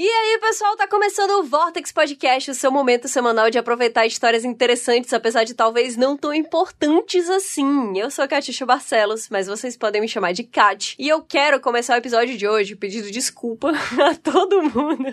E aí, pessoal, tá começando o Vortex Podcast, o seu momento semanal de aproveitar histórias interessantes, apesar de talvez não tão importantes assim. Eu sou a Katisha Barcelos, mas vocês podem me chamar de Kat. E eu quero começar o episódio de hoje pedindo desculpa a todo mundo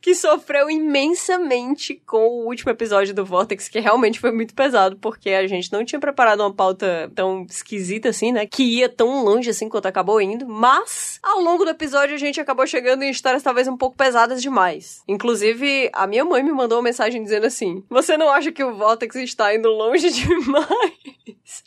que sofreu imensamente com o último episódio do Vortex, que realmente foi muito pesado, porque a gente não tinha preparado uma pauta tão esquisita assim, né? Que ia tão longe assim quanto acabou indo. Mas, ao longo do episódio, a gente acabou chegando em histórias talvez um pouco pesadas demais. Inclusive, a minha mãe me mandou uma mensagem dizendo assim: Você não acha que o Vortex está indo longe demais?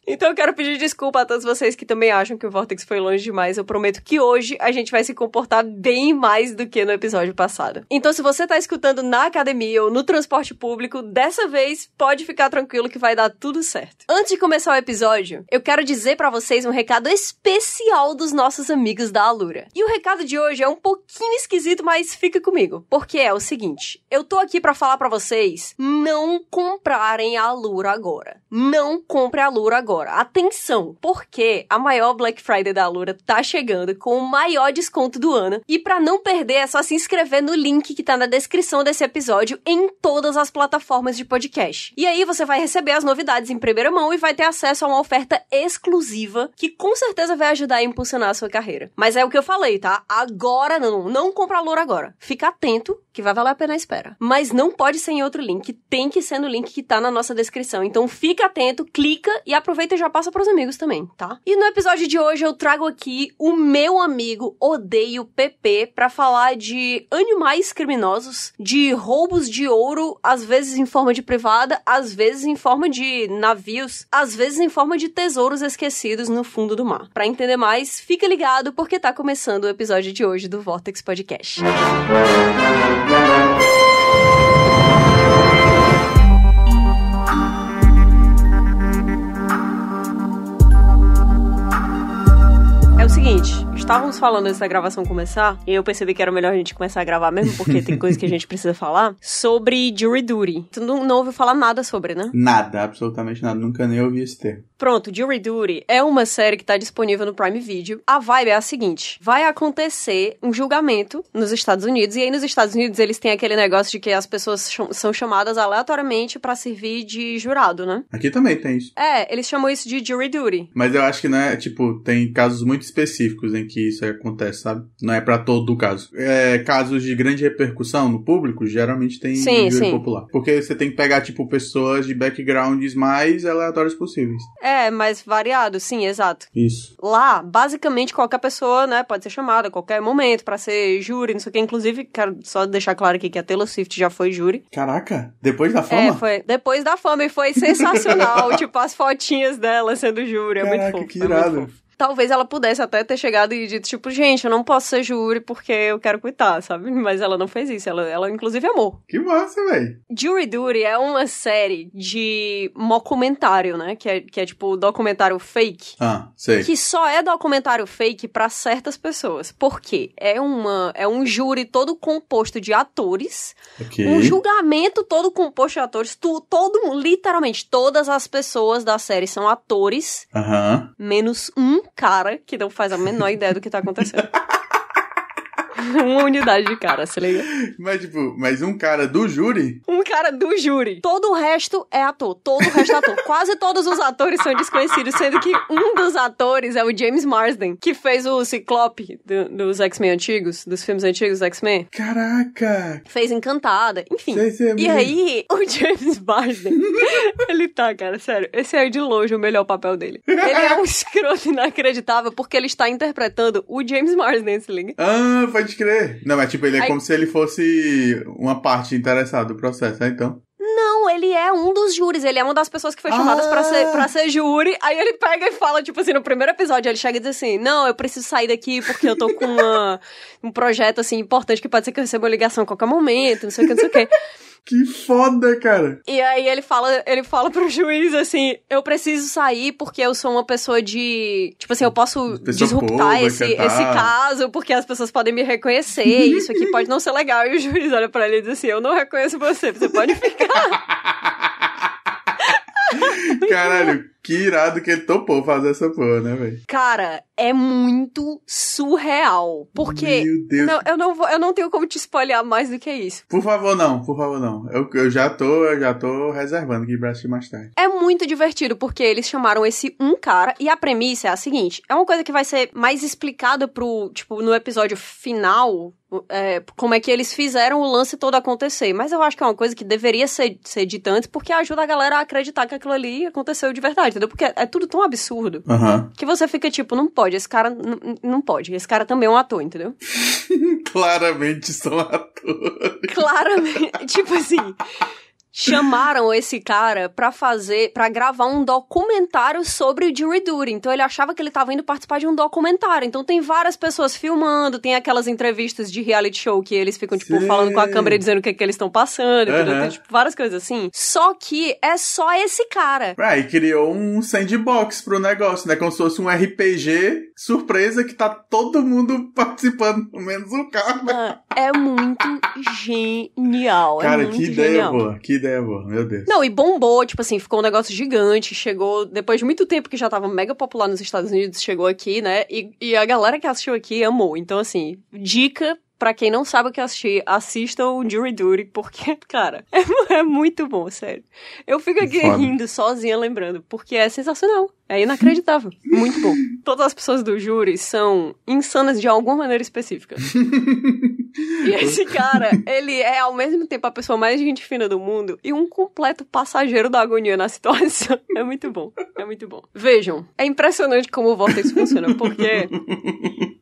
Então eu quero pedir desculpa a todos vocês que também acham que o Vortex foi longe demais. Eu prometo que hoje a gente vai se comportar bem mais do que no episódio passado. Então, se você tá escutando na academia ou no transporte público, dessa vez pode ficar tranquilo que vai dar tudo certo. Antes de começar o episódio, eu quero dizer para vocês um recado especial dos nossos amigos da Alura. E o recado de hoje é um pouquinho esquisito, mas fica comigo, porque é o seguinte: eu tô aqui para falar para vocês não comprarem a Alura agora. Não compre a Alura agora. Atenção, porque a maior Black Friday da Alura tá chegando com o maior desconto do ano. E para não perder, é só se inscrever no link que tá na descrição desse episódio em todas as plataformas de podcast. E aí você vai receber as novidades em primeira mão e vai ter acesso a uma oferta exclusiva que com certeza vai ajudar a impulsionar a sua carreira. Mas é o que eu falei, tá? Agora não, não compra a Alura agora. Fica atento que vai valer a pena a espera. Mas não pode ser em outro link, tem que ser no link que tá na nossa descrição. Então fica atento, clica e aproveita e já passa pros amigos também, tá? E no episódio de hoje eu trago aqui o meu amigo Odeio PP para falar de animais criminosos, de roubos de ouro, às vezes em forma de privada, às vezes em forma de navios, às vezes em forma de tesouros esquecidos no fundo do mar. Para entender mais, fica ligado porque tá começando o episódio de hoje do Vortex Podcast. É o seguinte, estávamos falando antes da gravação começar, e eu percebi que era melhor a gente começar a gravar mesmo, porque tem coisa que a gente precisa falar, sobre Jury Duty. Tu não, não ouviu falar nada sobre, né? Nada, absolutamente nada. Nunca nem ouvi esse termo. Pronto, Jury Duty é uma série que tá disponível no Prime Video. A vibe é a seguinte: vai acontecer um julgamento nos Estados Unidos, e aí nos Estados Unidos eles têm aquele negócio de que as pessoas são chamadas aleatoriamente pra servir de jurado, né? Aqui também tem isso. É, eles chamam isso de Jury Duty. Mas eu acho que não é, tipo, tem casos muito específicos em que isso acontece, sabe? Não é pra todo o caso. É, casos de grande repercussão no público, geralmente tem Sim, júri sim. popular. Porque você tem que pegar, tipo, pessoas de backgrounds mais aleatórios possíveis. É, mais variado, sim, exato. Isso. Lá, basicamente, qualquer pessoa, né, pode ser chamada a qualquer momento pra ser júri, não sei o que. Inclusive, quero só deixar claro aqui que a Taylor Swift já foi júri. Caraca, depois da É, fama? foi depois da fama e foi sensacional. tipo, as fotinhas dela sendo júri. É muito Caraca, fofo. que é muito irado. fofo. Talvez ela pudesse até ter chegado e dito, tipo, gente, eu não posso ser júri porque eu quero quitar, sabe? Mas ela não fez isso. Ela, ela inclusive, amou. Que massa, velho. Jury Duty é uma série de mockumentário, né? Que é, que é tipo documentário fake. Ah, sei. Que só é documentário fake pra certas pessoas. Por quê? É, uma, é um júri todo composto de atores Ok. um julgamento todo composto de atores. Tu, todo, literalmente, todas as pessoas da série são atores, Aham. menos um cara que não faz a menor ideia do que tá acontecendo. Uma unidade de cara, se liga? Mas, tipo, mas um cara do júri? Um cara do júri. Todo o resto é ator. Todo o resto é ator. Quase todos os atores são desconhecidos, sendo que um dos atores é o James Marsden, que fez o Ciclope do- dos X-Men antigos, dos filmes antigos dos X-Men. Caraca! Fez Encantada, enfim. Sei, sei, E mas- aí, o James Marsden, ele tá, cara, sério, esse é de longe o melhor papel dele. Ele é um escroto inacreditável porque ele está interpretando o James Marsden, se liga? Ah, pode crer. Não, mas tipo, ele é Aí- como se ele fosse uma parte interessada do processo, né? Então. Não, ele é um dos júris, ele é uma das pessoas que foi chamadas pra, ser, pra ser júri. Aí ele pega e fala, tipo assim, no primeiro episódio, ele chega e diz assim: Não, eu preciso sair daqui porque eu tô com uma- um projeto assim importante que pode ser que eu receba uma ligação a qualquer momento, não sei o que, não sei o que. Que foda, cara. E aí ele fala, ele fala pro juiz assim: eu preciso sair porque eu sou uma pessoa de. Tipo assim, eu posso disruptar esse, e tal." esse caso, porque as pessoas podem me reconhecer, isso aqui pode não ser legal. E o juiz olha pra ele e diz assim: eu não reconheço você, você pode ficar. Caralho, Que irado que ele topou fazer essa porra, né, velho? Cara, é muito surreal. Porque. Meu Deus. Não, eu, não vou, eu não tenho como te espalhar mais do que isso. Por favor, não, por favor, não. Eu, eu já tô, eu já tô reservando aqui pra assistir mais tarde. É muito divertido, porque eles chamaram esse um cara, e a premissa é a seguinte: é uma coisa que vai ser mais explicada pro, tipo, no episódio final. é, como é que eles fizeram o lance todo acontecer. Mas eu acho que é uma coisa que deveria ser, ser dita antes, porque ajuda a galera a acreditar que aquilo ali aconteceu de verdade, entendeu? Porque é tudo tão absurdo Aham. que você fica tipo, não pode, esse cara não pode. Esse cara também é um ator, entendeu? Claramente são atores. Claramente. tipo assim. Chamaram esse cara pra fazer, pra gravar um documentário sobre o Jury Duty. Então ele achava que ele tava indo participar de um documentário. Então tem várias pessoas filmando, tem aquelas entrevistas de reality show que eles ficam, tipo, Sei. falando com a câmera e dizendo o que, é que eles estão passando? Aham. Tem, tipo, várias coisas assim. Só que é só esse cara. Ah, e criou um sandbox pro negócio, né? Como se fosse um RPG surpresa que tá todo mundo participando, menos o cara. Ah, É muito genial. é Cara, muito que ideia genial. boa, que ideia boa, meu Deus. Não, e bombou, tipo assim, ficou um negócio gigante, chegou, depois de muito tempo que já tava mega popular nos Estados Unidos, chegou aqui, né, e, e a galera que assistiu aqui amou. Então, assim, dica pra quem não sabe o que assistir, assistam o Jury Duty, porque, cara, é, é muito bom, sério. Eu fico aqui Foda. rindo sozinha lembrando, porque é sensacional, é inacreditável, muito bom. Todas as pessoas do júri são insanas de alguma maneira específica. E esse cara, ele é ao mesmo tempo a pessoa mais gente fina do mundo e um completo passageiro da agonia na situação. É muito bom, é muito bom. Vejam, é impressionante como o Vortex funciona, porque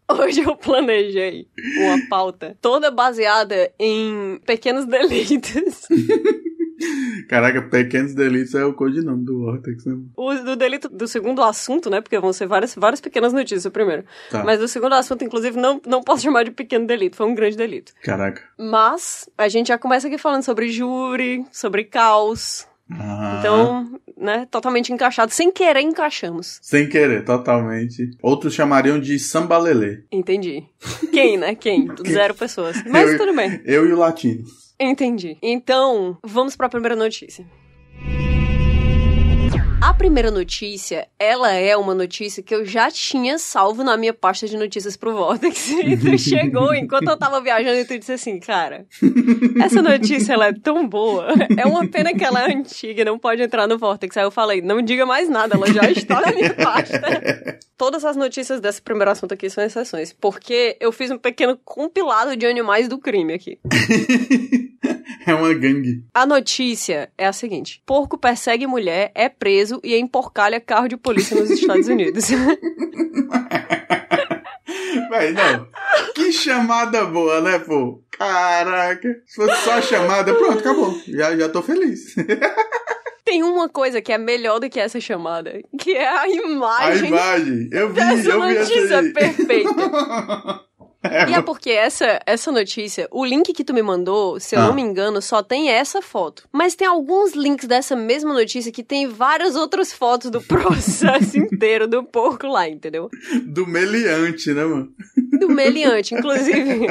hoje eu planejei uma pauta toda baseada em pequenos delitos. Caraca, Pequenos Delitos é o codinome do Vortex, né? O do delito do segundo assunto, né? Porque vão ser várias, várias pequenas notícias o primeiro. Tá. Mas do segundo assunto, inclusive, não, não posso chamar de pequeno delito, foi um grande delito. Caraca. Mas a gente já começa aqui falando sobre júri, sobre caos. Ah, Então, né, totalmente encaixado. Sem querer, encaixamos. Sem querer, totalmente. Outros chamariam de sambalelê. Entendi. Quem, né? Quem? Zero pessoas. Mas Eu- tudo bem. Eu e o latino. Entendi. Então, vamos pra primeira notícia. A primeira notícia, ela é uma notícia que eu já tinha salvo na minha pasta de notícias pro Vortex. E tu chegou enquanto eu tava viajando e tu disse assim, cara, essa notícia ela é tão boa. É uma pena que ela é antiga e não pode entrar no Vortex. Aí eu falei, não diga mais nada, ela já está na minha pasta. Todas as notícias desse primeiro assunto aqui são exceções, porque eu fiz um pequeno compilado de animais do crime aqui. É uma gangue. A notícia é a seguinte: porco persegue mulher, é preso e emporcalha carro de polícia nos Estados Unidos. Véi, não. Que chamada boa, né, pô? Caraca. Se fosse só a chamada, pronto, acabou. Já, já tô feliz. Tem uma coisa que é melhor do que essa chamada, que é a A imagem imagem. Eu vi, eu vi essa aí. perfeita. É, E é porque essa, essa notícia, o link que tu me mandou, se eu Ah. não me engano, só tem essa foto. Mas tem alguns links dessa mesma notícia que tem várias outras fotos do processo inteiro do porco lá, entendeu? do meliante, né, mano? do meliante. Inclusive,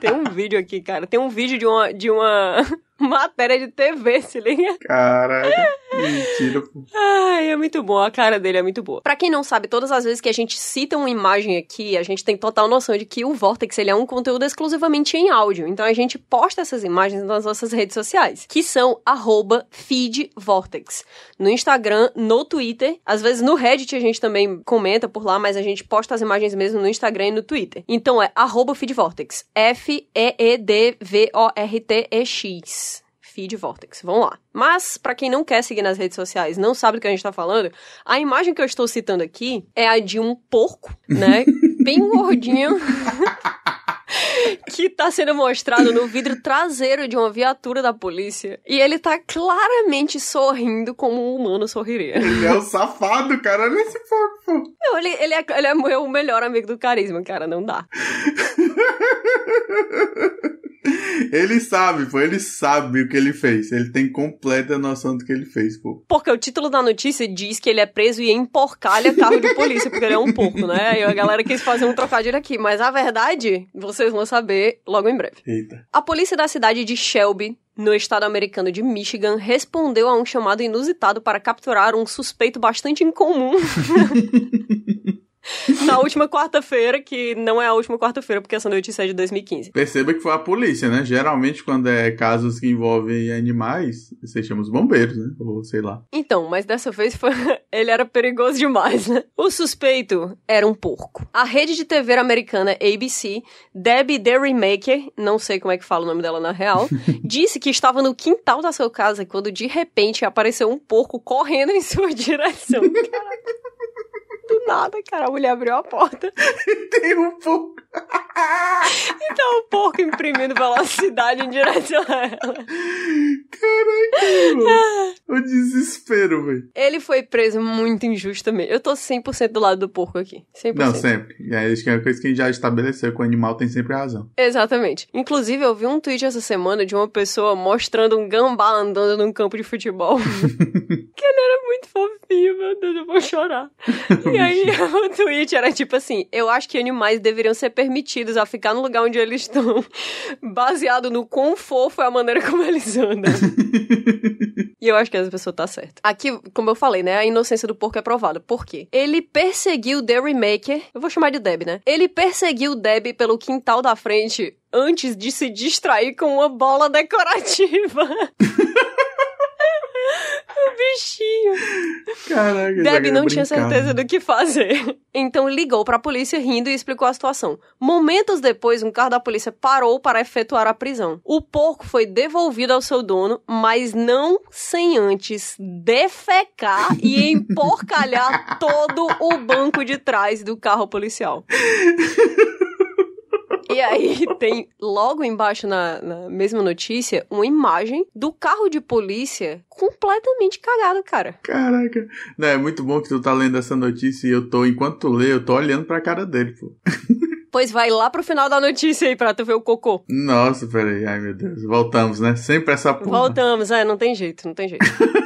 tem um vídeo aqui, cara. Tem um vídeo de uma, de uma matéria de TV, se liga? Caraca. Mentira, pô. Ai, é muito bom. A cara dele é muito boa. Pra quem não sabe, todas as vezes que a gente cita uma imagem aqui, a gente tem total noção de que o Vortex ele é um conteúdo exclusivamente em áudio. Então a gente posta essas imagens nas nossas redes sociais, que são arroba feedvortex. No Instagram, no Twitter, às vezes no Reddit a gente também comenta por lá, mas a gente posta as imagens mesmo no Instagram e no Twitter. Então é arroba feedvortex. F-E-E-D-V-O-R-T-E-X. Feed Vortex. Vamos lá. Mas, pra quem não quer seguir nas redes sociais, não sabe do que a gente tá falando, a imagem que eu estou citando aqui é a de um porco, né? Bem gordinho. que tá sendo mostrado no vidro traseiro de uma viatura da polícia. E ele tá claramente sorrindo como um humano sorriria. Ele é o safado, cara. Olha esse porco. Não, ele, ele, é, ele é meu melhor amigo do carisma, cara. Não dá. Ele sabe, pô. Ele sabe o que ele fez. Ele tem completa noção do que ele fez, pô. Porque o título da notícia diz que ele é preso e emporcalha carro de polícia, porque ele é um porco, né? Aí a galera quis fazer um trocadilho aqui. Mas a verdade, vocês vão saber logo em breve. Eita. A polícia da cidade de Shelby, no estado americano de Michigan, respondeu a um chamado inusitado para capturar um suspeito bastante incomum. na última quarta-feira, que não é a última quarta-feira, porque essa notícia é de 2015. Perceba que foi a polícia, né? Geralmente, quando é casos que envolvem animais, você chama os bombeiros, né? Ou sei lá. Então, mas dessa vez foi... ele era perigoso demais, né? O suspeito era um porco. A rede de TV americana ABC, Debbie The Remaker, não sei como é que fala o nome dela na real, disse que estava no quintal da sua casa quando de repente apareceu um porco correndo em sua direção. Caraca. Nada, cara, a mulher abriu a porta. Tem um porco. então o porco imprimindo velocidade em direção a ela. Caraca, o desespero, velho. Ele foi preso muito injustamente. Eu tô 100% do lado do porco aqui. 100%. Não, sempre. E aí, acho que é uma coisa que a gente já estabeleceu, que o animal tem sempre razão. Exatamente. Inclusive, eu vi um tweet essa semana de uma pessoa mostrando um gambá andando num campo de futebol. que ele era muito fofinho, meu Deus, eu vou chorar. E aí, o tweet era tipo assim: eu acho que animais deveriam ser permitidos a ficar no lugar onde eles estão, baseado no quão fofo é a maneira como eles andam. e eu acho que essa pessoa tá certa. Aqui, como eu falei, né, a inocência do porco é provada. Por quê? Ele perseguiu The Remaker, eu vou chamar de Deb, né? Ele perseguiu Deb pelo quintal da frente antes de se distrair com uma bola decorativa. o bichinho. Caraca, Deb não tinha certeza do que fazer. Então ligou pra polícia rindo e explicou a situação. Momentos depois, um carro da polícia parou para efetuar a prisão. O porco foi devolvido ao seu dono, mas não sem antes defecar e emporcalhar todo o banco de trás do carro policial. E aí tem logo embaixo na, na mesma notícia uma imagem do carro de polícia completamente cagado, cara. Caraca. Não, é muito bom que tu tá lendo essa notícia e eu tô, enquanto tu lê, eu tô olhando pra cara dele, pô. Pois vai lá pro final da notícia aí pra tu ver o cocô. Nossa, peraí. Ai, meu Deus. Voltamos, né? Sempre essa porra. Voltamos, é, não tem jeito, não tem jeito.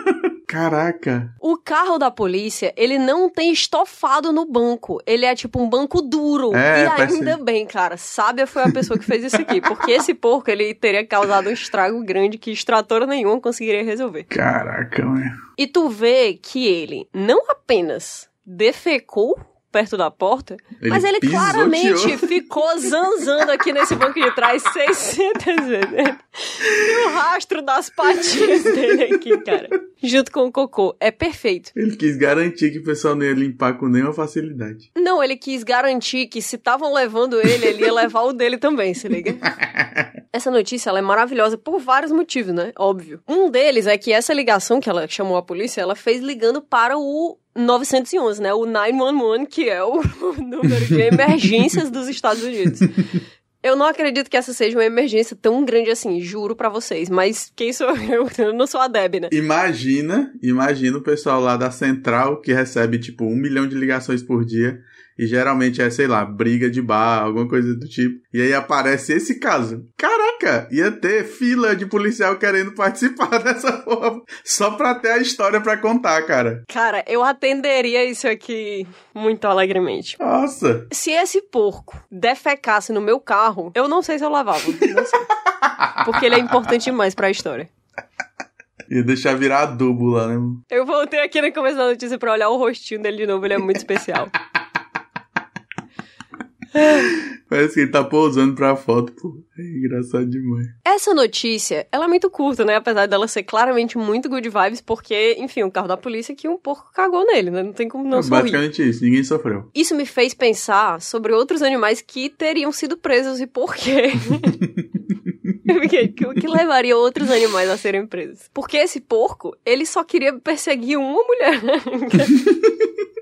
Caraca. O carro da polícia, ele não tem estofado no banco. Ele é tipo um banco duro. É, e parece- ainda bem, cara. Sábia foi a pessoa que fez isso aqui. Porque esse porco, ele teria causado um estrago grande que extrator nenhum conseguiria resolver. Caraca, meu. E tu vê que ele não apenas defecou perto da porta, Ele mas ele pisoteou. claramente ficou zanzando aqui nesse banco de trás 600 vezes. Tem o rastro das patinhas dele aqui, cara. Junto com o cocô. É perfeito. Ele quis garantir que o pessoal não ia limpar com nenhuma facilidade. Não, ele quis garantir que se estavam levando ele, ele ia levar o dele também, se liga? Essa notícia ela é maravilhosa por vários motivos, né? Óbvio. Um deles é que essa ligação que ela chamou a polícia, ela fez ligando para o 911, né? O 911, que é o número de emergências dos Estados Unidos. Eu não acredito que essa seja uma emergência tão grande assim, juro pra vocês. Mas quem sou eu? Eu não sou a Deb, né? Imagina, imagina o pessoal lá da central que recebe tipo um milhão de ligações por dia e geralmente é, sei lá, briga de bar, alguma coisa do tipo. E aí aparece esse caso. Caraca, ia ter fila de policial querendo participar dessa porra só pra ter a história pra contar, cara. Cara, eu atenderia isso aqui muito alegremente. Nossa. Se esse porco defecasse no meu carro, eu não sei se eu lavava. Não sei. Porque ele é importante demais pra história. Ia deixar virar adubo lá, né? Eu voltei aqui no começo da notícia pra olhar o rostinho dele de novo, ele é muito especial. Parece que ele tá pousando pra foto, pô. É engraçado demais. Essa notícia, ela é muito curta, né? Apesar dela ser claramente muito good vibes, porque, enfim, o carro da polícia que um porco cagou nele, né? Não tem como não é sorrir. basicamente isso, ninguém sofreu. Isso me fez pensar sobre outros animais que teriam sido presos e por quê. O que levaria outros animais a serem presos? Porque esse porco, ele só queria perseguir uma mulher.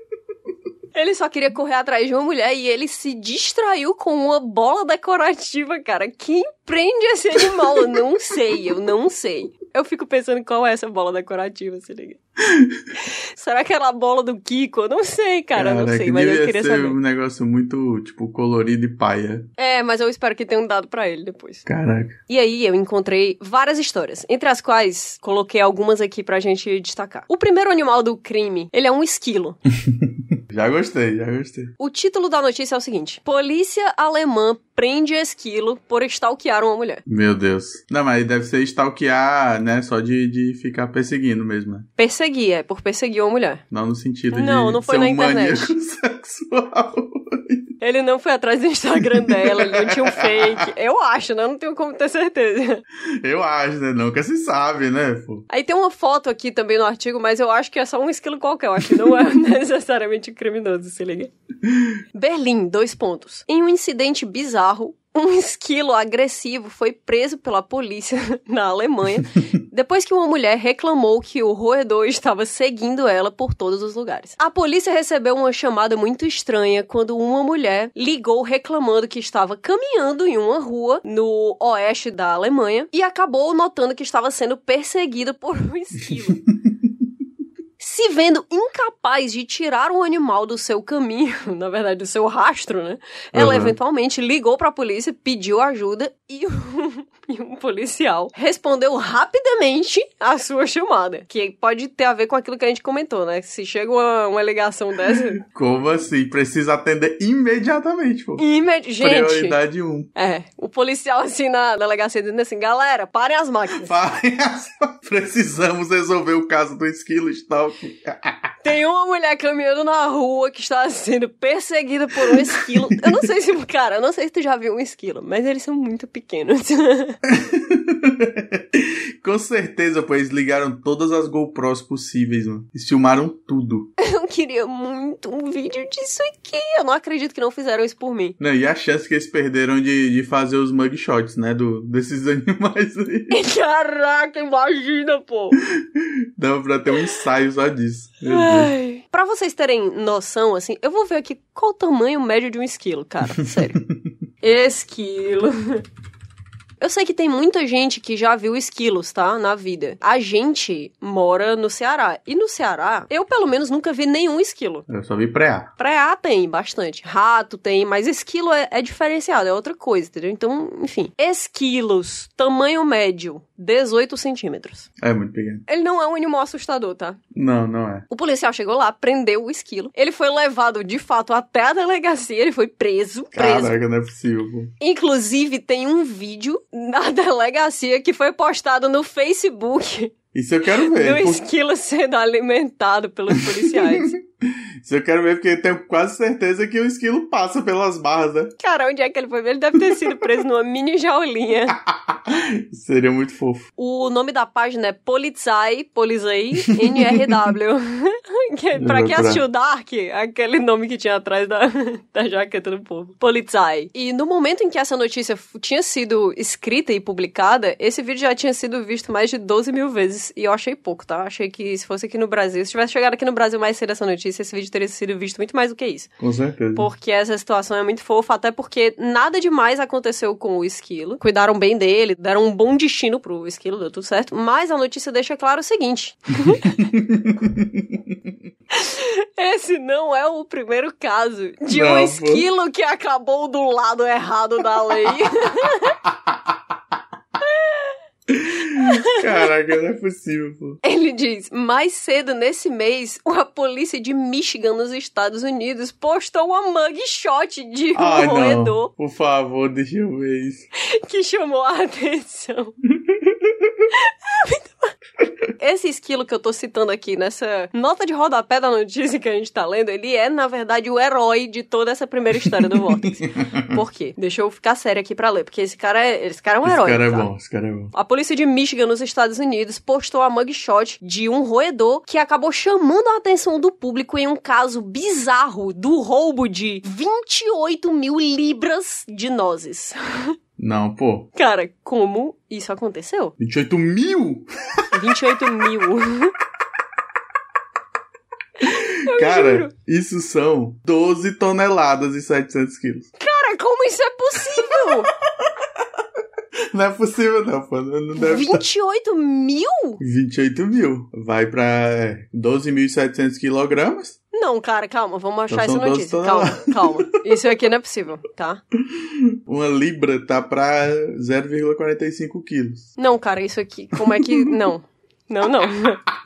Ele só queria correr atrás de uma mulher e ele se distraiu com uma bola decorativa, cara. Quem prende esse animal? Eu não sei, eu não sei. Eu fico pensando qual é essa bola decorativa, se liga. Será que era a bola do Kiko? Eu não sei, cara, não sei, mas eu queria ser saber. um negócio muito, tipo, colorido e paia. É, mas eu espero que tenham dado pra ele depois. Caraca. E aí eu encontrei várias histórias, entre as quais coloquei algumas aqui pra gente destacar. O primeiro animal do crime, ele é um esquilo. Já gostei, já gostei. O título da notícia é o seguinte: Polícia alemã prende esquilo por stalkear uma mulher. Meu Deus. Não, mas deve ser stalkear, né? Só de, de ficar perseguindo mesmo. né? Perseguir, é por perseguir uma mulher. Não no sentido de Não, não foi ser na um internet. sexual. Ele não foi atrás do Instagram dela, ele não tinha um fake. Eu acho, né? Eu não tenho como ter certeza. Eu acho, né? Nunca se sabe, né, pô? Aí tem uma foto aqui também no artigo, mas eu acho que é só um esquilo qualquer. Eu acho que não é necessariamente criminoso, se liga. Berlim, dois pontos. Em um incidente bizarro, um esquilo agressivo foi preso pela polícia na Alemanha depois que uma mulher reclamou que o roedor estava seguindo ela por todos os lugares. A polícia recebeu uma chamada muito estranha quando uma mulher ligou reclamando que estava caminhando em uma rua no oeste da Alemanha e acabou notando que estava sendo perseguida por um esquilo. Se vendo incapaz de tirar o animal do seu caminho, na verdade, do seu rastro, né? Ela Uhum. eventualmente ligou pra polícia, pediu ajuda e e um policial respondeu rapidamente a sua chamada. Que pode ter a ver com aquilo que a gente comentou, né? Se chega uma, uma ligação dessa. Como assim? Precisa atender imediatamente, pô. imedi- Gente. Prioridade 1. É, o policial assim na delegacia dizendo assim: galera, parem as máquinas. Parem as- Precisamos resolver o caso do esquilo stalk. Tem uma mulher caminhando na rua que está sendo perseguida por um esquilo. Eu não sei se, cara, eu não sei se tu já viu um esquilo, mas eles são muito pequenos. Com certeza, pô, eles ligaram todas as GoPros possíveis, mano. Eles filmaram tudo. Eu queria muito um vídeo disso aqui. Eu não acredito que não fizeram isso por mim. Não, e a chance que eles perderam de, de fazer os mugshots, né? Do, desses animais aí. Caraca, imagina, pô. Dava pra ter um ensaio só disso. Ai. Pra vocês terem noção, assim, eu vou ver aqui qual o tamanho médio de um esquilo, cara. Sério. Esquilo. Eu sei que tem muita gente que já viu esquilos, tá? Na vida. A gente mora no Ceará. E no Ceará, eu pelo menos nunca vi nenhum esquilo. Eu só vi pré-A. Preá tem bastante. Rato tem, mas esquilo é, é diferenciado, é outra coisa, entendeu? Então, enfim. Esquilos, tamanho médio, 18 centímetros. É muito pequeno. Ele não é um animal assustador, tá? Não, não é. O policial chegou lá, prendeu o esquilo. Ele foi levado, de fato, até a delegacia. Ele foi preso. Preso. Caraca, não é possível. Inclusive, tem um vídeo na delegacia que foi postado no Facebook Isso eu quero do ver. pô. esquilo sendo alimentado pelos policiais. Isso eu quero ver, porque eu tenho quase certeza que o esquilo passa pelas barras, né? Cara, onde é que ele foi? Ele deve ter sido preso numa mini jaulinha. Seria muito fofo. O nome da página é Polizei, Polizei, NRW. Que- pra quem assistiu Dark, aquele nome que tinha atrás da, da jaqueta do povo. Polizei. E no momento em que essa notícia tinha sido escrita e publicada, esse vídeo já tinha sido visto mais de 12 mil vezes. E eu achei pouco, tá? Achei que se fosse aqui no Brasil, se tivesse chegado aqui no Brasil mais cedo essa notícia, esse vídeo teria sido visto muito mais do que isso. Com certeza. Porque essa situação é muito fofa, até porque nada demais aconteceu com o esquilo. Cuidaram bem dele, deram um bom destino pro esquilo, deu tudo certo. Mas a notícia deixa claro o seguinte: Esse não é o primeiro caso de um Não, pô. esquilo que acabou do lado errado da lei. Caraca, não é possível, pô. Ele diz: mais cedo nesse mês, a polícia de Michigan, nos Estados Unidos, postou uma mugshot de um Ai, roedor não. Por favor, deixa eu ver isso. que chamou a atenção. Esse esquilo que eu tô citando aqui nessa nota de rodapé da notícia que a gente tá lendo, ele é, na verdade, o herói de toda essa primeira história do Vortex. Por quê? Deixa eu ficar sério aqui pra ler, porque esse cara é, esse cara é um esse herói. cara é tá? bom, esse cara é bom. A polícia de Michigan, nos Estados Unidos, postou a mugshot de um roedor que acabou chamando a atenção do público em um caso bizarro do roubo de 28 mil libras de nozes. Não, pô. Cara, como isso aconteceu? 28 mil? 28 mil. Cara, juro. isso são 12 toneladas e 700 quilos. Cara, como isso é possível? Não é possível, não, pô. Não deve 28 mil? 28 mil. Vai pra é, 12.700 quilogramas. Não, cara, calma, vamos achar essa são 12 notícia. Calma, calma. Isso aqui não é possível, tá? Uma libra tá pra 0,45 quilos. Não, cara, isso aqui, como é que. Não. Não, não.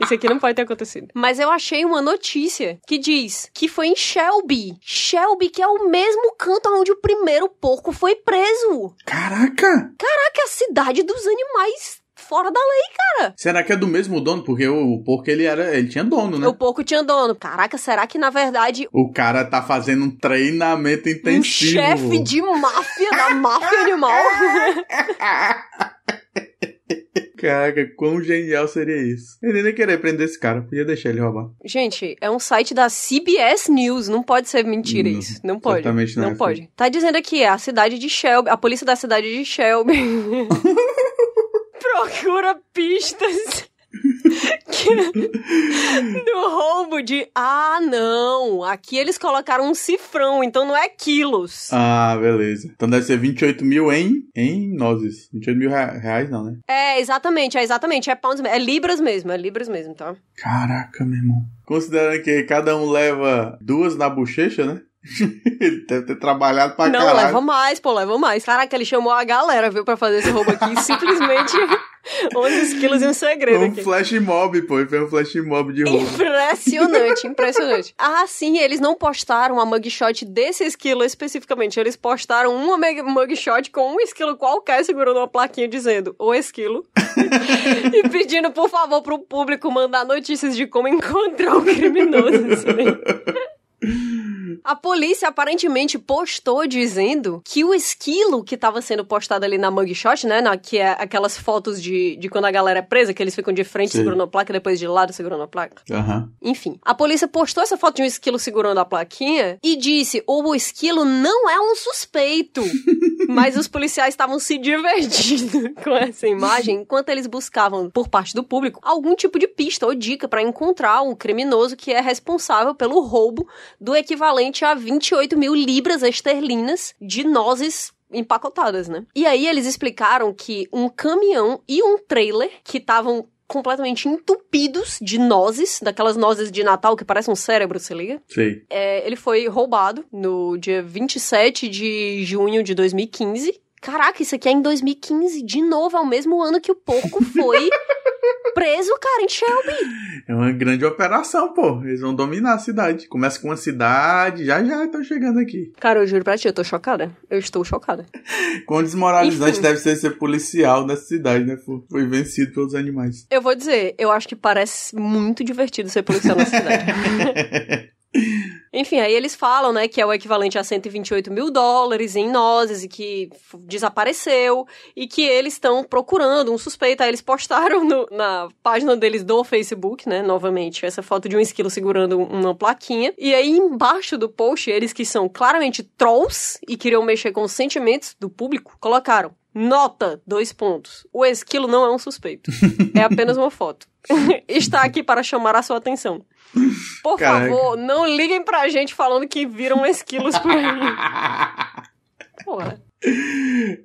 Isso aqui não pode ter acontecido. Mas eu achei uma notícia que diz que foi em Shelby. Shelby, que é o mesmo canto onde o primeiro porco foi preso. Caraca! Caraca, a cidade dos animais fora da lei, cara. Será que é do mesmo dono? Porque o porco ele era, ele tinha dono, né? O porco tinha dono. Caraca, será que na verdade O cara tá fazendo um treinamento um intensivo. chefe de máfia da máfia animal? Caraca, quão genial seria isso? Ele nem queria prender esse cara, podia deixar ele roubar. Gente, é um site da CBS News, não pode ser mentira Não, isso. Não pode. não Não é, pode. Tá dizendo aqui, é a cidade de Shelby, a polícia da cidade de Shelby. Procura pistas. no roubo de. Ah, não! Aqui eles colocaram um cifrão, então não é quilos. Ah, beleza. Então deve ser 28 mil em, em nozes. 28 mil rea- reais não, né? É, exatamente, é exatamente. É pounds. É libras mesmo, é libras mesmo, tá? Caraca, meu irmão. Considerando que cada um leva duas na bochecha, né? ele deve ter trabalhado pra não, caralho. leva mais, pô, leva mais. Caraca, ele chamou a galera, viu, pra fazer esse roubo aqui. simplesmente 11 quilos e um segredo Foi um aqui. flash mob, pô. Foi um flash mob de roubo. Impressionante, impressionante. Ah, sim, eles não postaram a mugshot desse esquilo especificamente. Eles postaram uma mugshot com um esquilo qualquer segurando uma plaquinha dizendo o esquilo. e pedindo, por favor, pro público mandar notícias de como encontrar o criminoso. assim. A polícia aparentemente postou dizendo que o esquilo que tava sendo postado ali na mugshot, né? na- que é aquelas fotos de, de quando a galera é presa, que eles ficam de frente Sim. segurando a placa e depois de lado segurando a placa. Aham. Enfim, a polícia postou essa foto de um esquilo segurando a plaquinha e disse: o esquilo não é um suspeito. Mas os policiais estavam se divertindo com essa imagem enquanto eles buscavam, por parte do público, algum tipo de pista ou dica para encontrar um criminoso que é responsável pelo roubo do equivalente a 28 mil libras esterlinas de nozes empacotadas, né? E aí eles explicaram que um caminhão e um trailer que estavam completamente entupidos de nozes, daquelas nozes de Natal que parecem um cérebro, se liga? Sei. É, ele foi roubado no dia 27 de junho de 2015. Caraca, isso aqui é em 2015, de novo, é o mesmo ano que o porco foi preso, cara, em Shelby. É uma grande operação, pô. Eles vão dominar a cidade. Começa com uma cidade, já já estão chegando aqui. Cara, eu juro pra ti, eu tô chocada. Eu estou chocada. Quão desmoralizante Enfim. deve ser ser policial nessa cidade, né? Foi- Foi vencido pelos animais. Eu vou dizer, eu acho que parece muito divertido ser policial na cidade. Enfim, aí eles falam, né, que é o equivalente a 128 mil dólares em nozes e que desapareceu e que eles estão procurando um suspeito. Aí eles postaram no- na página deles do Facebook, né, novamente, essa foto de um esquilo segurando uma plaquinha. E aí embaixo do post, eles que são claramente trolls e queriam mexer com os sentimentos do público, colocaram Nota, dois pontos. O esquilo não é um suspeito. É apenas uma foto. Está aqui para chamar a sua atenção. Por Caraca. favor, não liguem pra gente falando que viram esquilos por aí. Porra.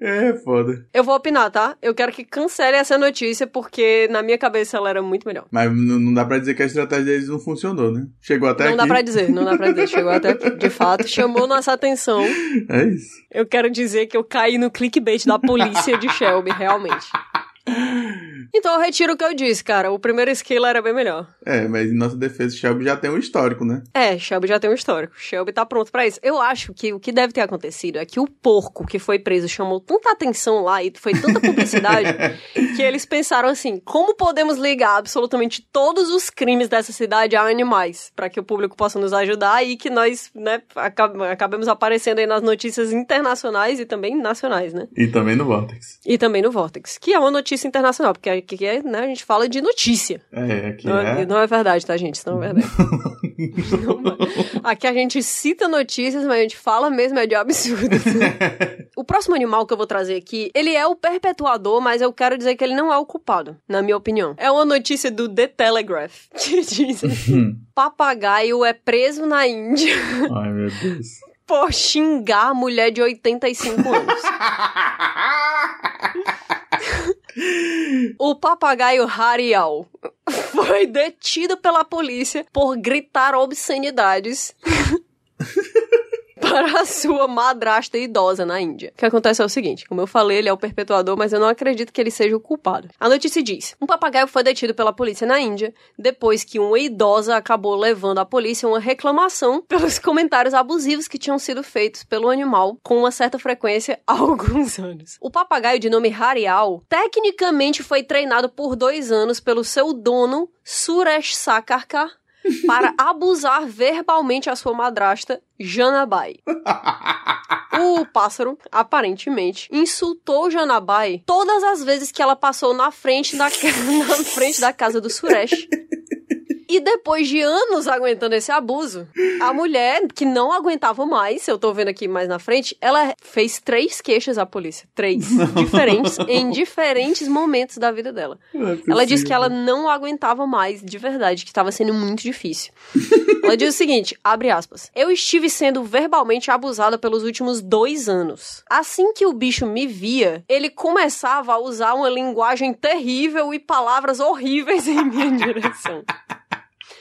É foda. Eu vou opinar, tá? Eu quero que cancele essa notícia, porque na minha cabeça ela era muito melhor. Mas não dá pra dizer que a estratégia deles não funcionou, né? Chegou até não aqui. dá pra dizer, não dá pra dizer. Chegou até aqui. De fato, chamou nossa atenção. É isso. Eu quero dizer que eu caí no clickbait da polícia de Shelby, realmente. Então eu retiro o que eu disse, cara. O primeiro esquilo era bem melhor. É, mas em nossa defesa, Shelby já tem um histórico, né? É, Shelby já tem um histórico. Shelby tá pronto pra isso. Eu acho que o que deve ter acontecido é que o porco que foi preso chamou tanta atenção lá e foi tanta publicidade que eles pensaram assim: como podemos ligar absolutamente todos os crimes dessa cidade a animais para que o público possa nos ajudar e que nós, né, acab- acabemos aparecendo aí nas notícias internacionais e também nacionais, né? E também no Vortex. E também no Vortex, que é uma notícia internacional, porque aqui é, né, a gente fala de notícia. É, aqui Não é. é, não é verdade, tá, gente? Isso não é verdade. Não. Aqui a gente cita notícias, mas a gente fala mesmo é de absurdos. o próximo animal que eu vou trazer aqui, ele é o perpetuador, mas eu quero dizer que ele não é o culpado, na minha opinião. É uma notícia do The Telegraph, que diz assim, papagaio é preso na Índia Ai, meu Deus. por xingar mulher de 85 anos. O papagaio Harial foi detido pela polícia por gritar obscenidades para a sua madrasta idosa na Índia. O que acontece é o seguinte, como eu falei, ele é o perpetuador, mas eu não acredito que ele seja o culpado. A notícia diz: um papagaio foi detido pela polícia na Índia depois que uma idosa acabou levando à polícia uma reclamação pelos comentários abusivos que tinham sido feitos pelo animal com uma certa frequência há alguns anos. O papagaio de nome Harial tecnicamente foi treinado por dois anos pelo seu dono Suresh Sakarkar para abusar verbalmente a sua madrasta, Janabai. o pássaro, aparentemente, insultou Janabai todas as vezes que ela passou na frente da, na frente da casa do Suresh e depois de anos aguentando esse abuso, a mulher, que não aguentava mais, eu tô vendo aqui mais na frente, ela fez três queixas à polícia. Três. Não. Diferentes, em diferentes momentos da vida dela. É ela disse que ela não aguentava mais, de verdade, que estava sendo muito difícil. ela diz o seguinte: abre aspas. Eu estive sendo verbalmente abusada pelos últimos dois anos. Assim que o bicho me via, ele começava a usar uma linguagem terrível e palavras horríveis em minha direção.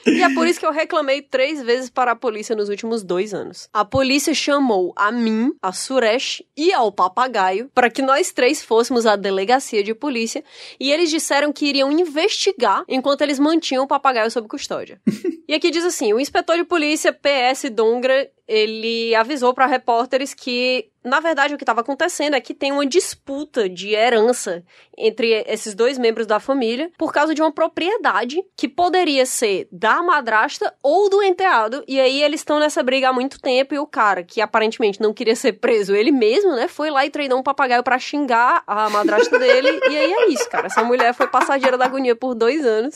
E é por isso que eu reclamei três vezes para a polícia nos últimos dois anos. A polícia chamou a mim, a Suresh e ao papagaio para que nós três fôssemos à delegacia de polícia e eles disseram que iriam investigar enquanto eles mantinham o papagaio sob custódia. e aqui diz assim: o inspetor de polícia PS Dongra ele avisou para repórteres que, na verdade, o que estava acontecendo é que tem uma disputa de herança entre esses dois membros da família por causa de uma propriedade que poderia ser da madrasta ou do enteado. E aí eles estão nessa briga há muito tempo e o cara, que aparentemente não queria ser preso ele mesmo, né, foi lá e treinou um papagaio para xingar a madrasta dele. e aí é isso, cara. Essa mulher foi passageira da agonia por dois anos.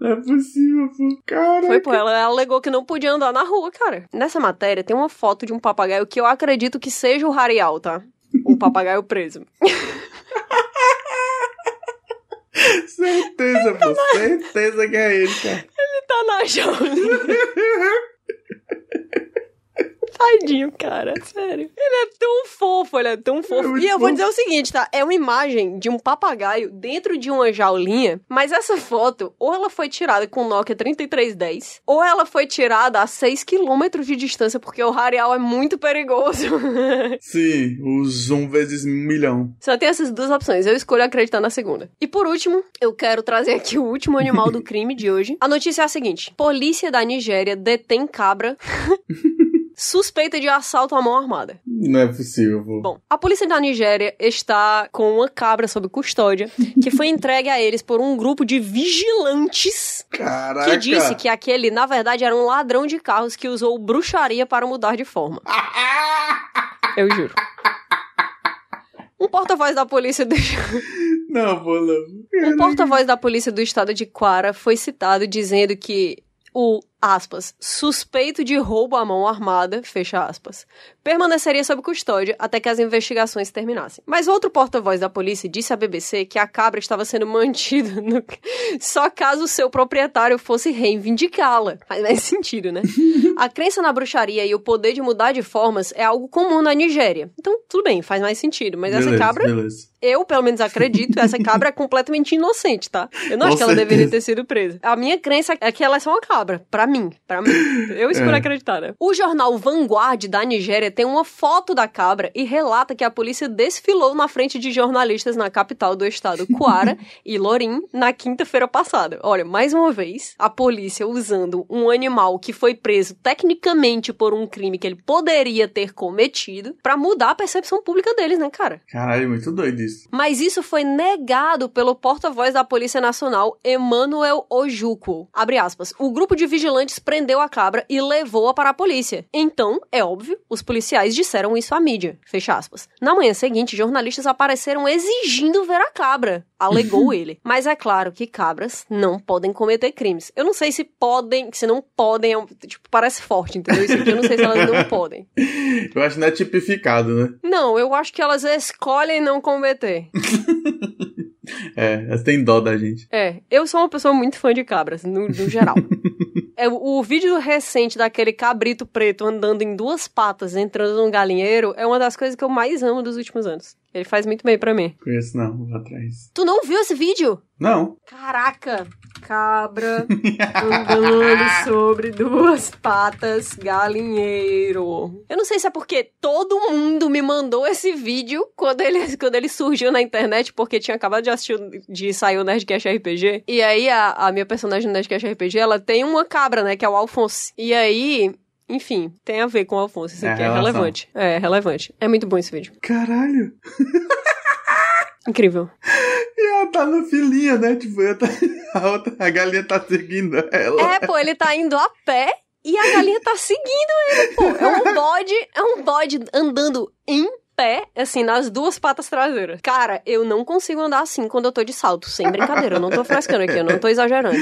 Não é possível, pô. Cara. Foi, pô. Ela, alegou que não podia andar na rua, cara. Nessa matéria tem uma foto de um papagaio que eu acredito que seja o Harial, tá? O papagaio preso. certeza, pô. Certeza que é ele, cara. Ele tá na jaula. Tadinho, cara, sério. Ele é tão fofo, ele é tão fofo. É e eu vou dizer o seguinte, tá? É uma imagem de um papagaio dentro de uma jaulinha, mas essa foto, ou ela foi tirada com o Nokia 3310, ou ela foi tirada a 6 km de distância, porque o radial é muito perigoso. Sim, o zoom vezes milhão. Só tem essas duas opções, eu escolho acreditar na segunda. E por último, eu quero trazer aqui o último animal do crime de hoje. A notícia é a seguinte: Polícia da Nigéria detém cabra suspeita de assalto à mão armada. Não é possível. Pô. Bom, a polícia da Nigéria está com uma cabra sob custódia que foi entregue a eles por um grupo de vigilantes Caraca. que disse que aquele, na verdade, era um ladrão de carros que usou bruxaria para mudar de forma. Eu juro. Um porta-voz da polícia do... Não, pô, não. Um porta-voz da polícia do estado de Quara foi citado dizendo que o, aspas, suspeito de roubo à mão armada, fecha aspas, permaneceria sob custódia até que as investigações terminassem. Mas outro porta-voz da polícia disse à BBC que a cabra estava sendo mantida no... só caso o seu proprietário fosse reivindicá-la. Faz mais sentido, né? A crença na bruxaria e o poder de mudar de formas é algo comum na Nigéria. Então, tudo bem, faz mais sentido. Mas beleza, essa cabra, beleza. eu pelo menos acredito, essa cabra é completamente inocente, tá? Eu não Com acho que ela deveria ter sido presa. A minha crença é que ela é só uma cabra, pra mim, para mim. Eu escolho é. acreditar, né? O jornal Vanguard da Nigéria tem uma foto da cabra e relata que a polícia desfilou na frente de jornalistas na capital do estado, Kwara e Lorim, na quinta-feira passada. Olha, mais uma vez, a polícia usando um animal que foi preso tecnicamente por um crime que ele poderia ter cometido para mudar a percepção pública deles, né, cara? Caralho, muito doido isso. Mas isso foi negado pelo porta-voz da Polícia Nacional, Emmanuel Ojukwu. Abre aspas. O grupo de vigilantes prendeu a cabra e levou-a para a polícia. Então, é óbvio, os policiais disseram isso à mídia. Fecha aspas. Na manhã seguinte, jornalistas apareceram exigindo ver a cabra, alegou ele. Mas é claro que cabras não podem cometer crimes. Eu não sei se podem, se não podem, é tipo, parece forte, entendeu? Isso aqui eu não sei se elas não podem. Eu acho que não é tipificado, né? Não, eu acho que elas escolhem não cometer. É, elas têm dó da gente. É, eu sou uma pessoa muito fã de cabras, no, no geral. É, o vídeo recente daquele cabrito preto andando em duas patas, entrando num galinheiro, é uma das coisas que eu mais amo dos últimos anos. Ele faz muito bem pra mim. Conheço não, vou atrás. Tu não viu esse vídeo? Não. Caraca! Cabra andando sobre duas patas, galinheiro. Eu não sei se é porque todo mundo me mandou esse vídeo quando ele, quando ele surgiu na internet, porque tinha acabado de assistir, de sair o Nerdcast RPG. E aí a, a minha personagem no Nerdcast RPG, ela tem uma cabra, né, que é o Alphonse. E aí enfim, tem a ver com o Alfonso. Isso É aqui é relação. relevante. É, relevante. É muito bom esse vídeo. Caralho. Incrível. E ela tá na filinha, né? Tipo, tá- a, outra, a galinha tá seguindo ela. É, pô, ele tá indo a pé e a galinha tá seguindo ele, pô. É um bode, é um bode andando em pé, assim, nas duas patas traseiras. Cara, eu não consigo andar assim quando eu tô de salto, sem brincadeira. Eu não tô frescando aqui, eu não tô exagerando.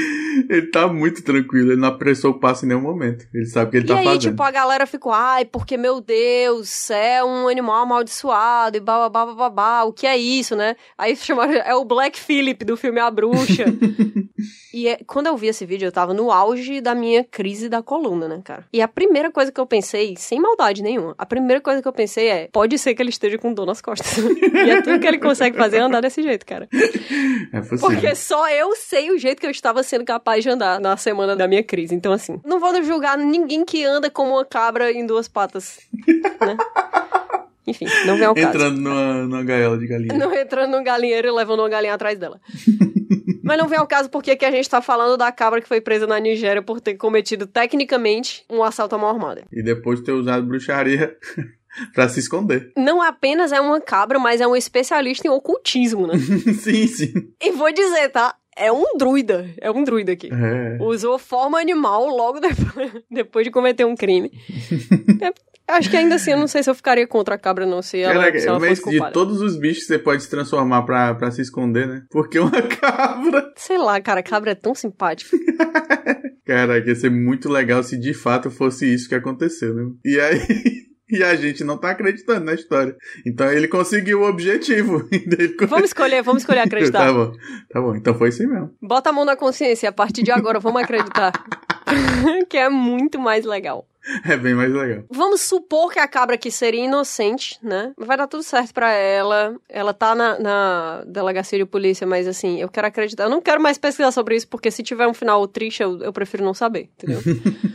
Ele tá muito tranquilo, ele não apressou o passo em nenhum momento. Ele sabe o que ele e tá aí, fazendo. tipo, a galera ficou, ai, porque, meu Deus, é um animal amaldiçoado e babá, babá, o que é isso, né? Aí chamaram, é o Black Phillip do filme A Bruxa. e é- quando eu vi esse vídeo, eu tava no auge da minha crise da coluna, né, cara? E a primeira coisa que eu pensei, sem maldade nenhuma, a primeira coisa que eu pensei é, pode ser que ele esteja com dor nas costas. e é tudo que ele consegue fazer é andar desse jeito, cara. É possível. Porque só eu sei o jeito que eu estava sendo capaz de andar na semana da minha crise. Então, assim, não vou julgar ninguém que anda como uma cabra em duas patas, né? Enfim, não vem ao caso. Entrando numa, numa gaiola de galinha. Não entrando num galinheiro e levando uma galinha atrás dela. Mas não vem ao caso porque aqui a gente tá falando da cabra que foi presa na Nigéria por ter cometido, tecnicamente, um assalto à mão armada. E depois de ter usado bruxaria pra se esconder. Não apenas é uma cabra, mas é um especialista em ocultismo, né? sim, sim. E vou dizer, tá? É um druida. É um druida aqui. É. usou forma animal logo depois, depois de cometer um crime. É, acho que ainda assim, eu não sei se eu ficaria contra a cabra, não, se ela, Caraca, se ela mas fosse de todos os bichos você pode se transformar pra, pra se esconder, né? Porque uma cabra. Sei lá, cara, cabra é tão simpática. Caraca, ia ser muito legal se de fato fosse isso que aconteceu, né? E aí. E a gente não tá acreditando na história. Então ele conseguiu o objetivo. Vamos escolher, vamos escolher acreditar. Tá bom, tá bom. Então foi isso mesmo. Bota a mão na consciência, a partir de agora vamos acreditar. que é muito mais legal. É bem mais legal. Vamos supor que a cabra aqui seria inocente, né? Vai dar tudo certo pra ela. Ela tá na, na delegacia de polícia, mas assim, eu quero acreditar. Eu não quero mais pesquisar sobre isso, porque se tiver um final triste, eu, eu prefiro não saber, entendeu?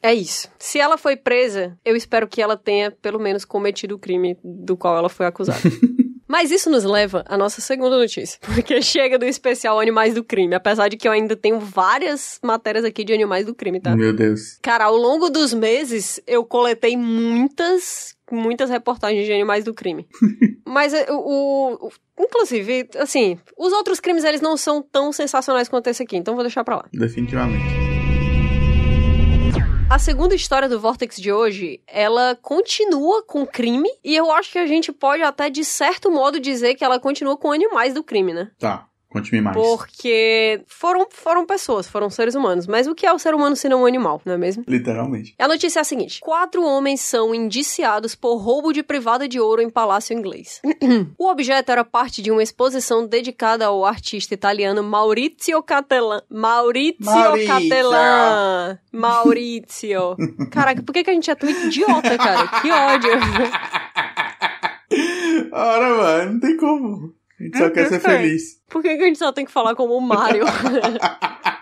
É isso. Se ela foi presa, eu espero que ela tenha, pelo menos, cometido o crime do qual ela foi acusada. Mas isso nos leva à nossa segunda notícia. Porque chega do especial Animais do Crime. Apesar de que eu ainda tenho várias matérias aqui de Animais do Crime, tá? Meu Deus. Cara, ao longo dos meses, eu coletei muitas, muitas reportagens de Animais do Crime. Mas é, o, o- Inclusive, assim, os outros crimes, eles não são tão sensacionais quanto esse aqui. Então vou deixar pra lá. Definitivamente. A segunda história do Vortex de hoje, ela continua com crime, e eu acho que a gente pode até, de certo modo, dizer que ela continua com animais do crime, né? Tá, conte-me mais. Porque foram, foram pessoas, foram seres humanos. Mas o que é o ser humano se não um animal, não é mesmo? Literalmente. A notícia é a seguinte: quatro homens são indiciados por roubo de privada de ouro em palácio inglês. o objeto era parte de uma exposição dedicada ao artista italiano Maurizio Cattelan. Maurizio, Maurizio. Cattelan. Maurizio. Caraca, por que, que a gente é tão idiota, cara? Que ódio. Ora, mano, não tem como. A gente só quer ser feliz. Por que, que a gente só tem que falar como o Mario?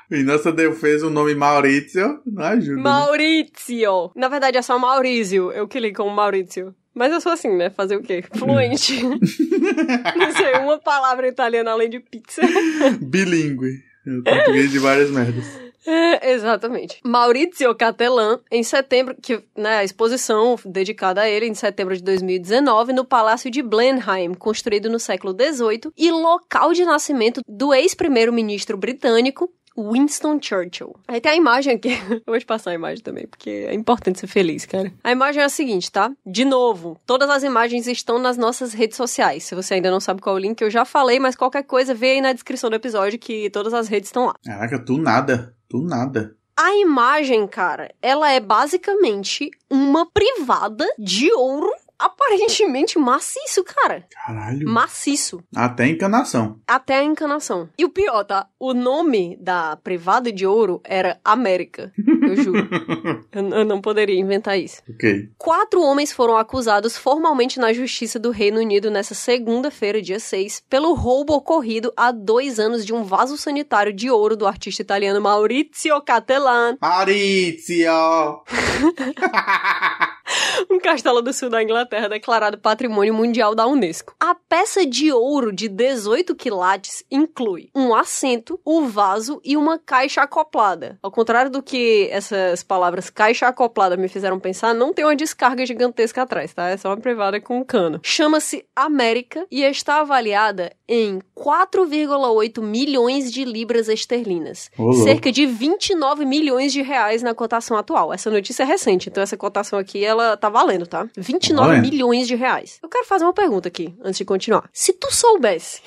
E nossa defesa, o nome Maurício não ajuda. né? Maurizio. Na verdade é só Maurizio. Eu que li como Maurizio. Mas eu sou assim, né? Fazer o quê? Fluente. Não sei, uma palavra italiana além de pizza. Bilíngue. Eu português de várias merdas. Exatamente. Maurizio Cattelan, em setembro, que, né, a exposição dedicada a ele em setembro de 2019 no Palácio de Blenheim, construído no século XVIII e local de nascimento do ex-primeiro-ministro britânico Winston Churchill. Aí tem a imagem aqui. Eu vou te passar a imagem também, porque é importante ser feliz, cara. A imagem é a seguinte, tá? De novo, todas as imagens estão nas nossas redes sociais. Se você ainda não sabe qual é o link, eu já falei, mas qualquer coisa, vê aí na descrição do episódio que todas as redes estão lá. Caraca, tu nada. Tu nada. A imagem, cara, ela é basicamente uma privada de ouro aparentemente maciço, cara. Caralho. Maciço. Até a encanação. Até a encanação. E o pior, tá? O nome da privada de ouro era América. Eu juro. eu, eu não poderia inventar isso. Ok. Quatro homens foram acusados formalmente na Justiça do Reino Unido nessa segunda-feira, dia 6, pelo roubo ocorrido há dois anos de um vaso sanitário de ouro do artista italiano Maurizio Cattelan, Maurizio! um castelo do sul da Inglaterra declarado Patrimônio Mundial da Unesco. A peça de ouro de 18 quilates inclui um assento, o vaso e uma caixa acoplada. Ao contrário do que essas palavras caixa acoplada me fizeram pensar, não tem uma descarga gigantesca atrás, tá? É só uma privada com um cano. Chama-se América e está avaliada em 4,8 milhões de libras esterlinas. Cerca de 29 milhões de reais na cotação atual. Essa notícia é recente, então essa cotação aqui, ela tá valendo, tá? 29 valendo. milhões de reais. Eu quero fazer uma pergunta aqui, antes de continuar. Se tu soubesse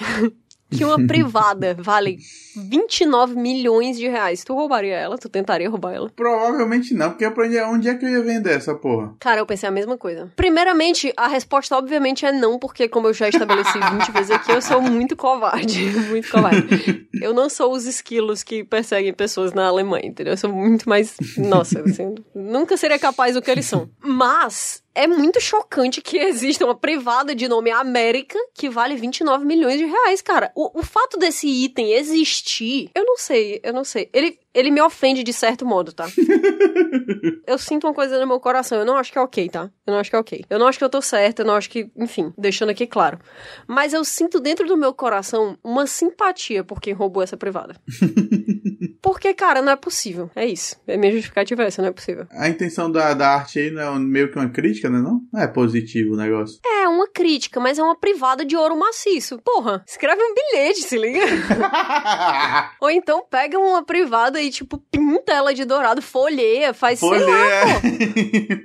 que uma privada vale 29 milhões de reais, tu roubaria ela? Tu tentaria roubar ela? Provavelmente não, porque eu aprendi onde é que eu ia vender essa porra. Cara, eu pensei a mesma coisa. Primeiramente, a resposta obviamente é não, porque como eu já estabeleci 20 vezes aqui, eu sou muito covarde. Muito covarde. Eu não sou os esquilos que perseguem pessoas na Alemanha, entendeu? Eu sou muito mais. Nossa, assim, nunca seria capaz do que eles são. Mas. É muito chocante que exista uma privada de nome América que vale 29 milhões de reais, cara. O, o fato desse item existir, eu não sei, eu não sei. Ele, ele me ofende de certo modo, tá? eu sinto uma coisa no meu coração. Eu não acho que é ok, tá? Eu não acho que é ok. Eu não acho que eu tô certa, eu não acho que. Enfim, deixando aqui claro. Mas eu sinto dentro do meu coração uma simpatia por quem roubou essa privada. Porque, cara, não é possível. É isso. É minha justificativa essa, não é possível. A intenção da, da arte aí não é meio que uma crítica, né? Não? Não é positivo o negócio. É uma crítica, mas é uma privada de ouro maciço. Porra, escreve um bilhete, se liga. Ou então pega uma privada e, tipo, pinta ela de dourado, folheia, faz, sei lá,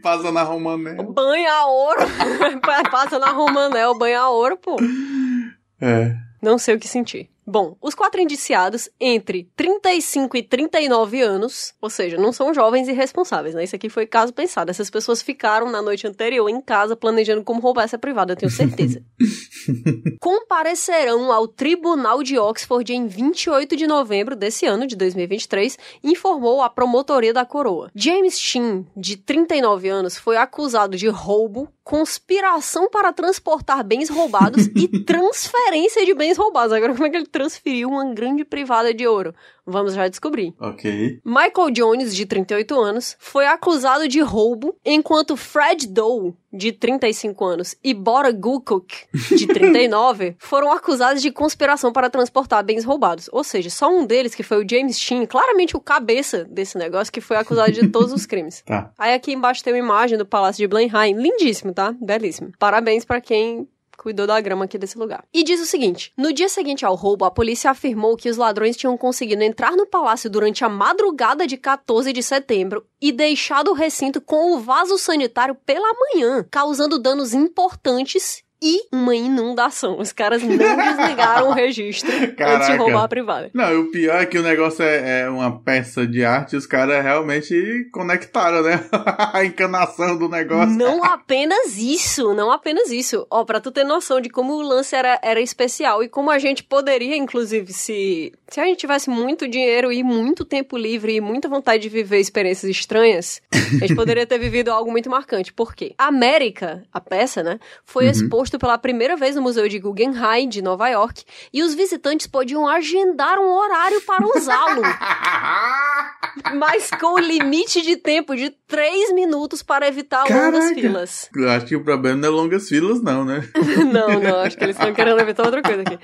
passa na Romané. banha ouro. Passa na Romanel, banha ouro, pô. É. Não sei o que sentir. Bom, os quatro indiciados, entre 35 e 39 anos, ou seja, não são jovens irresponsáveis, né? Isso aqui foi caso pensado. Essas pessoas ficaram na noite anterior em casa planejando como roubar essa privada, eu tenho certeza. Comparecerão ao Tribunal de Oxford em 28 de novembro desse ano, de 2023, informou a promotoria da coroa. James Sheen, de 39 anos, foi acusado de roubo, conspiração para transportar bens roubados e transferência de bens roubados. Agora, como é que ele transferiu uma grande privada de ouro? Vamos já descobrir. Ok. Michael Jones, de 38 anos, foi acusado de roubo, enquanto Fred Doe, de 35 anos, e Bora Gukuk, de 39, foram acusados de conspiração para transportar bens roubados. Ou seja, só um deles, que foi o James Sheen, claramente o cabeça desse negócio, que foi acusado de todos os crimes. Tá. Aí aqui embaixo tem uma imagem do Palácio de Blenheim. Lindíssimo, tá? Belíssimo. Parabéns pra quem cuidou da grama aqui desse lugar. E diz o seguinte: no dia seguinte ao roubo, a polícia afirmou que os ladrões tinham conseguido entrar no palácio durante a madrugada de 14 de setembro e deixado o recinto com o vaso sanitário pela manhã, causando danos importantes. E uma inundação. Os caras não desligaram o registro antes de Caraca. roubar a privada. Não, e o pior é que o negócio é, é uma peça de arte os caras realmente conectaram, né? a encanação do negócio. Não apenas isso, não apenas isso. Ó, pra tu ter noção de como o lance era, era especial e como a gente poderia, inclusive, se, se a gente tivesse muito dinheiro e muito tempo livre e muita vontade de viver experiências estranhas, a gente poderia ter vivido algo muito marcante. Por quê? América, a peça, né, foi Uhum. Exposto pela primeira vez no Museu de Guggenheim, de Nova York, e os visitantes podiam agendar um horário para usá-lo. mas com limite de tempo de 3 minutos para evitar longas Caraca. filas. Eu acho que o problema não é longas filas, não, né? não, não, acho que eles estão querendo evitar outra coisa aqui.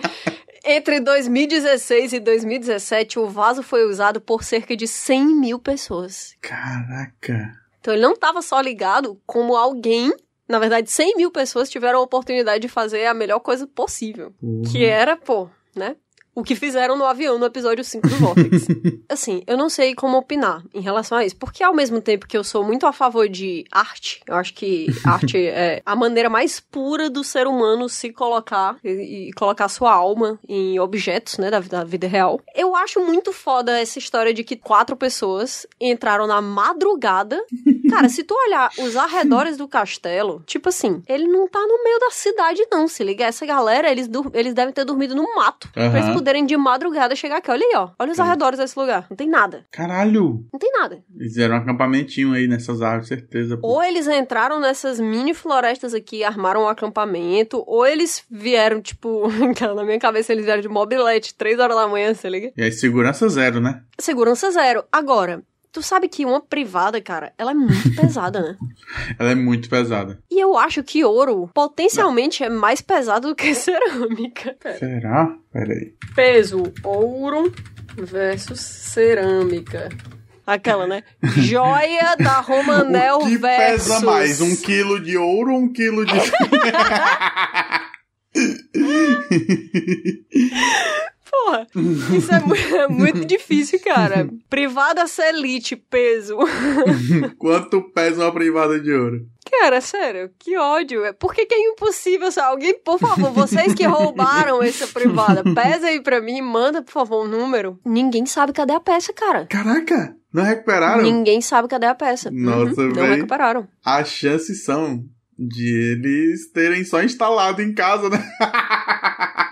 Entre 2016 e 2017, o vaso foi usado por cerca de 100 mil pessoas. Caraca. Então ele não estava só ligado como alguém. Na verdade, 100 mil pessoas tiveram a oportunidade de fazer a melhor coisa possível. Porra. Que era, pô, né? O que fizeram no avião no episódio 5 do Vortex. assim, eu não sei como opinar em relação a isso, porque ao mesmo tempo que eu sou muito a favor de arte, eu acho que arte é a maneira mais pura do ser humano se colocar e, e colocar sua alma em objetos, né, da, da vida real. Eu acho muito foda essa história de que quatro pessoas entraram na madrugada. Cara, se tu olhar os arredores do castelo, tipo assim, ele não tá no meio da cidade, não, se liga. Essa galera, eles, eles devem ter dormido no mato. Aham. Pra eles poderem de madrugada chegar aqui. Olha aí, ó. Olha os arredores desse lugar. Não tem nada. Caralho! Não tem nada. Eles fizeram um acampamentinho aí nessas árvores, certeza. pô. Ou eles entraram nessas mini florestas aqui, armaram um acampamento, ou eles vieram, tipo, na minha cabeça eles vieram de mobilete, três horas da manhã, se liga? E aí, segurança zero, né? Segurança zero. Agora, tu sabe que uma privada, cara, ela é muito pesada, né? Ela é muito pesada. E eu acho que ouro potencialmente é mais pesado do que cerâmica. Pera. Será? Pera aí. Peso: ouro versus cerâmica. Aquela, né? Joia da Romanel o que versus. pesa mais? Um quilo de ouro ou um quilo de... Porra, isso é, mu- é muito difícil, cara. Privada Celite, peso. Quanto pesa uma privada de ouro? Cara, sério, que ódio. É- Por que, que é impossível? sabe? Alguém, por favor, vocês que roubaram essa privada, pesa aí pra mim, manda, por favor, um número. Ninguém sabe cadê a peça, cara. Caraca! Não recuperaram? Ninguém sabe cadê a peça. Nossa, Uhum, Não véi. recuperaram. As chances são de eles terem só instalado em casa, né?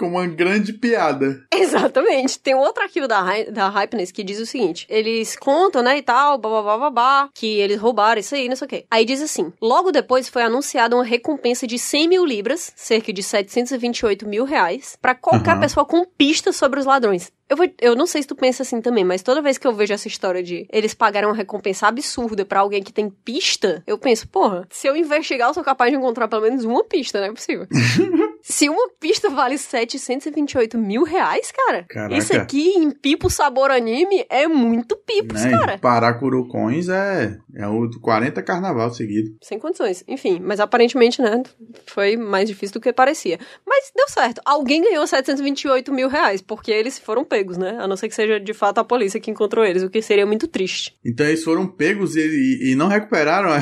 Com uma grande piada. Exatamente. Tem um outro arquivo da, da Hypeness que diz o seguinte: eles contam, né, e tal, babá, babá, que eles roubaram isso aí, não sei o quê. Aí diz assim: logo depois foi anunciada uma recompensa de 100 mil libras, cerca de 728 mil reais, pra qualquer Aham. pessoa com pista sobre os ladrões. Eu, vou, eu não sei se tu pensa assim também, mas toda vez que eu vejo essa história de eles pagaram uma recompensa absurda pra alguém que tem pista, eu penso, porra, se eu investigar, eu sou capaz de encontrar pelo menos uma pista, não é possível. se uma pista vale 728 mil reais, cara, Caraca. isso aqui em pipo sabor anime é muito pipos, Né? cara. Paracurucões é, é o do 40 carnaval seguido. Sem condições. Enfim, mas aparentemente, né, foi mais difícil do que parecia. Mas deu certo. Alguém ganhou 728 mil reais, porque eles foram pegos, né? A não ser que seja de fato a polícia que encontrou eles, o que seria muito triste. Então eles foram pegos e, e- e não recuperaram. é?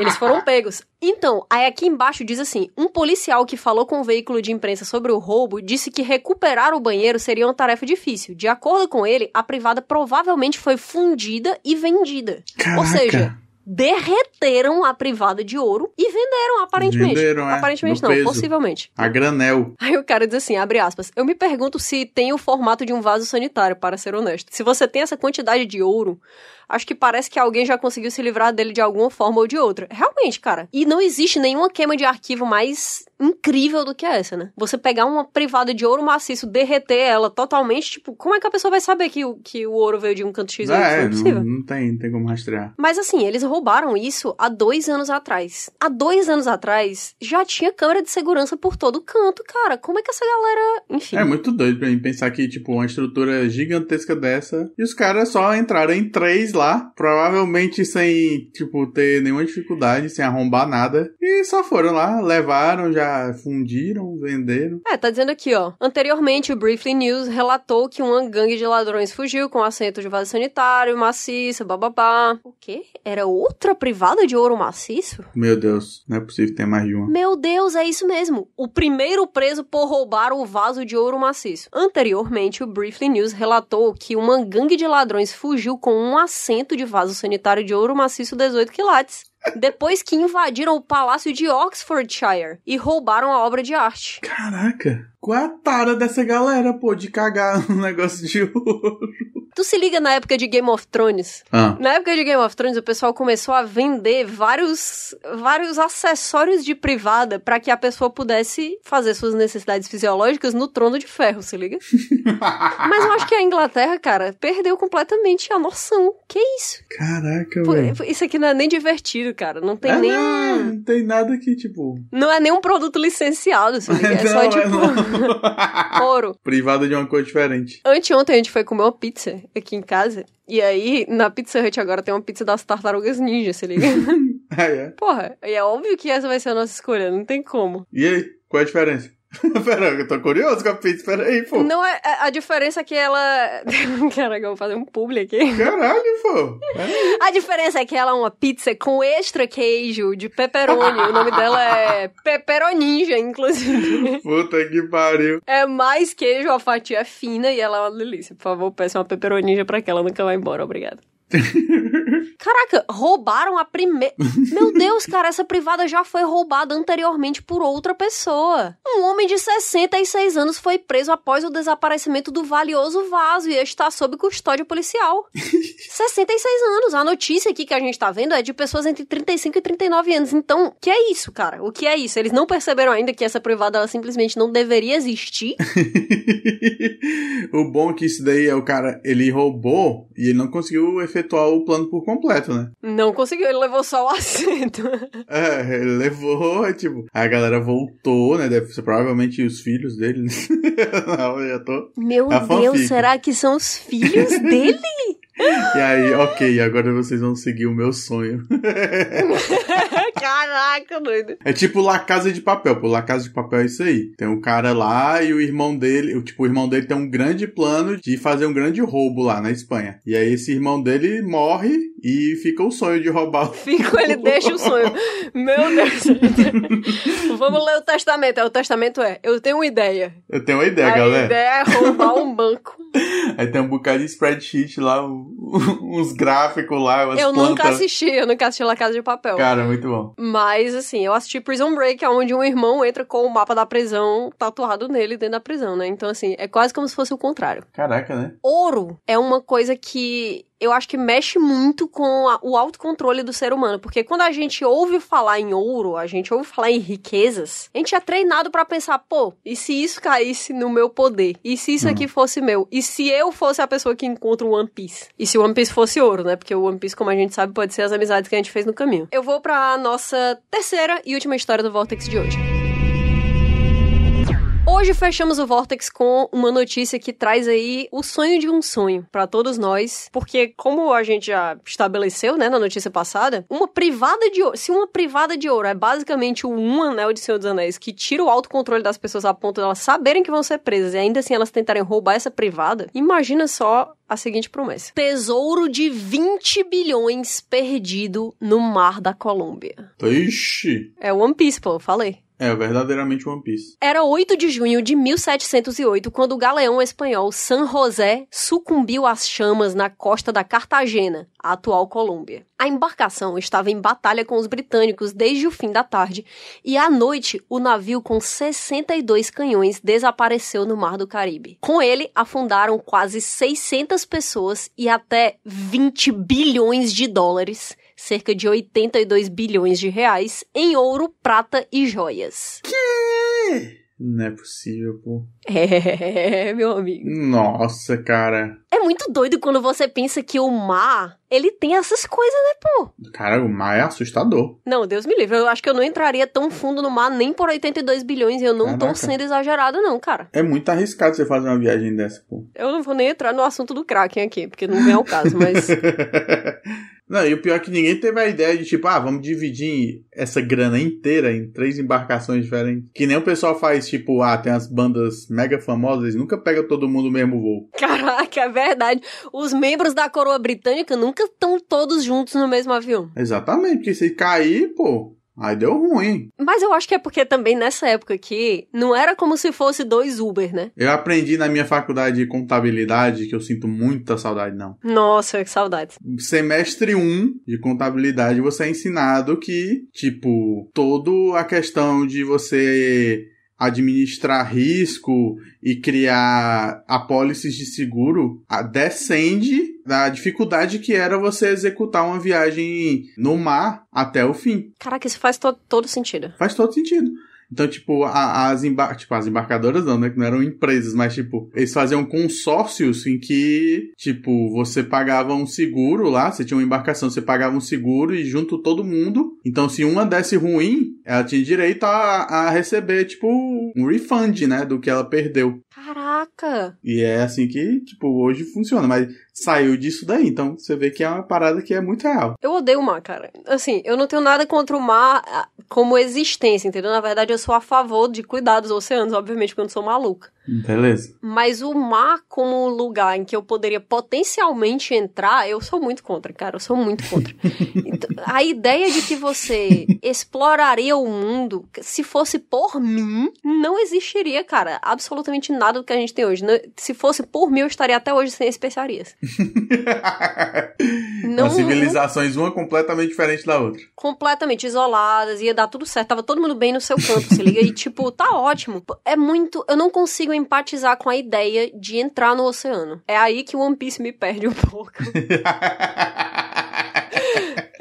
Eles foram pegos. Então, aí aqui embaixo diz assim: um policial que falou com o veículo de imprensa sobre o roubo disse que recuperar o banheiro seria uma tarefa difícil. De acordo com ele, a privada provavelmente foi fundida e vendida. Caraca. Ou seja, derreteram a privada de ouro e venderam, aparentemente. Venderam, é, aparentemente não, peso. possivelmente. A granel. Aí o cara diz assim, abre aspas, eu me pergunto se tem o formato de um vaso sanitário, para ser honesto. Se você tem essa quantidade de ouro, acho que parece que alguém já conseguiu se livrar dele de alguma forma ou de outra. Realmente, cara. E não existe nenhuma queima de arquivo mais incrível do que essa, né? Você pegar uma privada de ouro maciço, derreter ela totalmente, tipo, como é que a pessoa vai saber que o, que o ouro veio de um canto X? É, é não, não tem, não tem como rastrear. Mas assim, eles roubaram isso há dois anos atrás. Há dois anos atrás, já tinha câmera de segurança por todo canto, cara. Como é que essa galera. Enfim. É muito doido pra mim pensar que, tipo, uma estrutura gigantesca dessa e os caras só entraram em três lá, provavelmente sem, tipo, ter nenhuma dificuldade, sem arrombar nada, e só foram lá, levaram, já fundiram, venderam. É, tá dizendo aqui, ó. Anteriormente, o Briefly News relatou que uma gangue de ladrões fugiu com assento de vaso sanitário, maciço, bababá. O quê? Era outra privada de ouro maciço? Meu Deus, não é possível ter mais de uma. Meu Deus, é isso mesmo. O primeiro preso por roubar o vaso de ouro maciço. Anteriormente, o Briefly News relatou que uma gangue de ladrões fugiu com um assento de vaso sanitário de ouro maciço 18 quilates. Depois que invadiram o palácio de Oxfordshire e roubaram a obra de arte. Caraca, qual é a tara dessa galera, pô, de cagar um negócio de ouro? Tu se liga na época de Game of Thrones? Ah, Na época de Game of Thrones, o pessoal começou a vender vários, vários acessórios de privada pra que a pessoa pudesse fazer suas necessidades fisiológicas no trono de ferro, se liga? Mas eu acho que a Inglaterra, cara, perdeu completamente a noção. Que isso? Caraca, velho. Isso aqui não é nem divertido, cara. Não tem É, nem. não, não tem nada que, tipo. Não é nem um produto licenciado, se liga? É não, só é tipo. Ouro. Privada de uma cor diferente. Anteontem a gente foi comer uma pizza aqui em casa. E aí, na Pizza Hut agora tem uma pizza das tartarugas ninja, se liga? Ah, é. Porra, e é óbvio que essa vai ser a nossa escolha, não tem como. E aí, qual é a diferença? Pera, eu tô curioso com a pizza, pera aí, pô. Não é. A diferença é que ela. Caraca, eu vou fazer um publi aqui. Caralho, pô. A diferença é que ela é uma pizza com extra queijo de pepperoni. o nome dela é Pepperoninja, inclusive. Puta que pariu. É mais queijo, a fatia é fina e ela é uma delícia. Por favor, peça uma pepperoninja pra que ela nunca vai embora, obrigada. Caraca, roubaram a primeira. Meu Deus, cara, essa privada já foi roubada anteriormente por outra pessoa. Um homem de 66 anos foi preso após o desaparecimento do valioso vaso e está sob custódia policial. 66 anos. A notícia aqui que a gente tá vendo é de pessoas entre 35 e 39 anos. Então, o que é isso, cara? O que é isso? Eles não perceberam ainda que essa privada ela simplesmente não deveria existir? o bom é que isso daí é o cara, ele roubou e ele não conseguiu efetuar o plano por completo, né? Não conseguiu, ele levou só o assento. É, ele levou, tipo, a galera voltou, né? Deve ser provavelmente os filhos dele. não, eu já tô. Meu Deus, fanfic. será que são os filhos dele? E aí, ok, agora vocês vão seguir o meu sonho. Caraca, doido. É tipo La Casa de Papel, pô. La Casa de Papel é isso aí. Tem um cara lá e o irmão dele, tipo, o irmão dele tem um grande plano de fazer um grande roubo lá na Espanha. E aí esse irmão dele morre e fica o sonho de roubar. Fico, ele deixa o sonho. Meu Deus. Vamos ler o testamento. É, O testamento é: eu tenho uma ideia. Eu tenho uma ideia, a galera. ideia é roubar um banco. Aí tem um bocado de spreadsheet lá, uns gráficos lá, umas eu plantas. nunca assisti, eu nunca assisti La Casa de Papel. Cara, muito bom. Mas, assim, eu assisti Prison Break, onde um irmão entra com o mapa da prisão tatuado nele dentro da prisão, né? Então, assim, é quase como se fosse o contrário. Caraca, né? Ouro é uma coisa que eu acho que mexe muito com a- o autocontrole do ser humano. Porque quando a gente ouve falar em ouro, a gente ouve falar em riquezas, a gente é treinado pra pensar, pô, e se isso caísse no meu poder? E se isso Hum. aqui fosse meu? E se eu fosse a pessoa que encontra o One Piece? E se o One Piece fosse ouro, né? Porque o One Piece, como a gente sabe, pode ser as amizades que a gente fez no caminho. Eu vou pra nossa terceira e última história do Vortex de hoje. Hoje fechamos o Vortex com uma notícia que traz aí o sonho de um sonho pra todos nós, porque como a gente já estabeleceu, né, na notícia passada, uma privada de ouro, se uma privada de ouro é basicamente o um anel de Senhor dos Anéis que tira o autocontrole das pessoas a ponto de elas saberem que vão ser presas e ainda assim elas tentarem roubar essa privada, imagina só a seguinte promessa: tesouro de 20 bilhões perdido no mar da Colômbia. Ixi. É One Piece, pô, falei. É verdadeiramente One Piece. Era 8 de junho de 1708 quando o galeão espanhol San José sucumbiu às chamas na costa da Cartagena, a atual Colômbia. A embarcação estava em batalha com os britânicos desde o fim da tarde e à noite o navio com 62 canhões desapareceu no Mar do Caribe. Com ele afundaram quase 600 pessoas e até 20 bilhões de dólares cerca de 82 bilhões de reais em ouro, prata e joias. Não é possível, pô. É, meu amigo. Nossa, cara. É muito doido quando você pensa que o mar, ele tem essas coisas, né, pô? Cara, o mar é assustador. Não, Deus me livre. Eu acho que eu não entraria tão fundo no mar nem por 82 bilhões e eu não tô Caraca. sendo exagerado, não, cara. É muito arriscado você fazer uma viagem dessa, pô. Eu não vou nem entrar no assunto do Kraken aqui, porque não vem ao caso, mas. Não, e o pior é que ninguém teve a ideia de, tipo, ah, vamos dividir essa grana inteira em três embarcações diferentes. Que nem o pessoal faz, tipo, ah, tem as bandas mega famosas, nunca pegam todo mundo no mesmo voo. Caraca, é verdade. Os membros da coroa britânica nunca estão todos juntos no mesmo avião. Exatamente, porque se cair, pô, aí deu ruim. Mas eu acho que é porque também nessa época aqui, não era como se fosse dois Uber, né? Eu aprendi na minha faculdade de contabilidade, que eu sinto muita saudade, não. Nossa, que saudade. Semestre 1 de contabilidade, você é ensinado que, tipo, toda a questão de você administrar risco e criar apólices de seguro a- descende da dificuldade que era você executar uma viagem no mar até o fim. Caraca, isso faz to- todo sentido. Faz todo sentido. Então, tipo, a- as, embar tipo, as embarcadoras não, né? Que não eram empresas, mas, tipo, eles faziam consórcios em que, tipo, você pagava um seguro lá, você tinha uma embarcação, você pagava um seguro e junto todo mundo. Então, se uma desse ruim, ela tinha direito a, a receber, tipo, um refund, né? Do que ela perdeu. Caraca, Caraca! E é assim que, tipo, hoje funciona. Mas saiu disso daí. Então você vê que é uma parada que é muito real. Eu odeio o mar, cara. Assim, eu não tenho nada contra o mar ah, como existência, entendeu? Na verdade, eu sou a favor de cuidar dos oceanos, obviamente, porque eu não sou maluca. Beleza. Mas o mar como lugar em que eu poderia potencialmente entrar, eu sou muito contra, cara. Eu sou muito contra. Então, a ideia de que você exploraria o mundo, se fosse por mim, não existiria, cara, absolutamente nada do que a gente tem hoje. Se fosse por mim, eu estaria até hoje sem especiarias. Não- As civilizações, uma completamente diferente da outra. completamente isoladas, ia dar tudo certo, tava todo mundo bem no seu canto, se liga? E tipo, tá ótimo. É muito. Eu não consigo empatizar com a ideia de entrar no oceano. É aí que o One Piece me perde um pouco.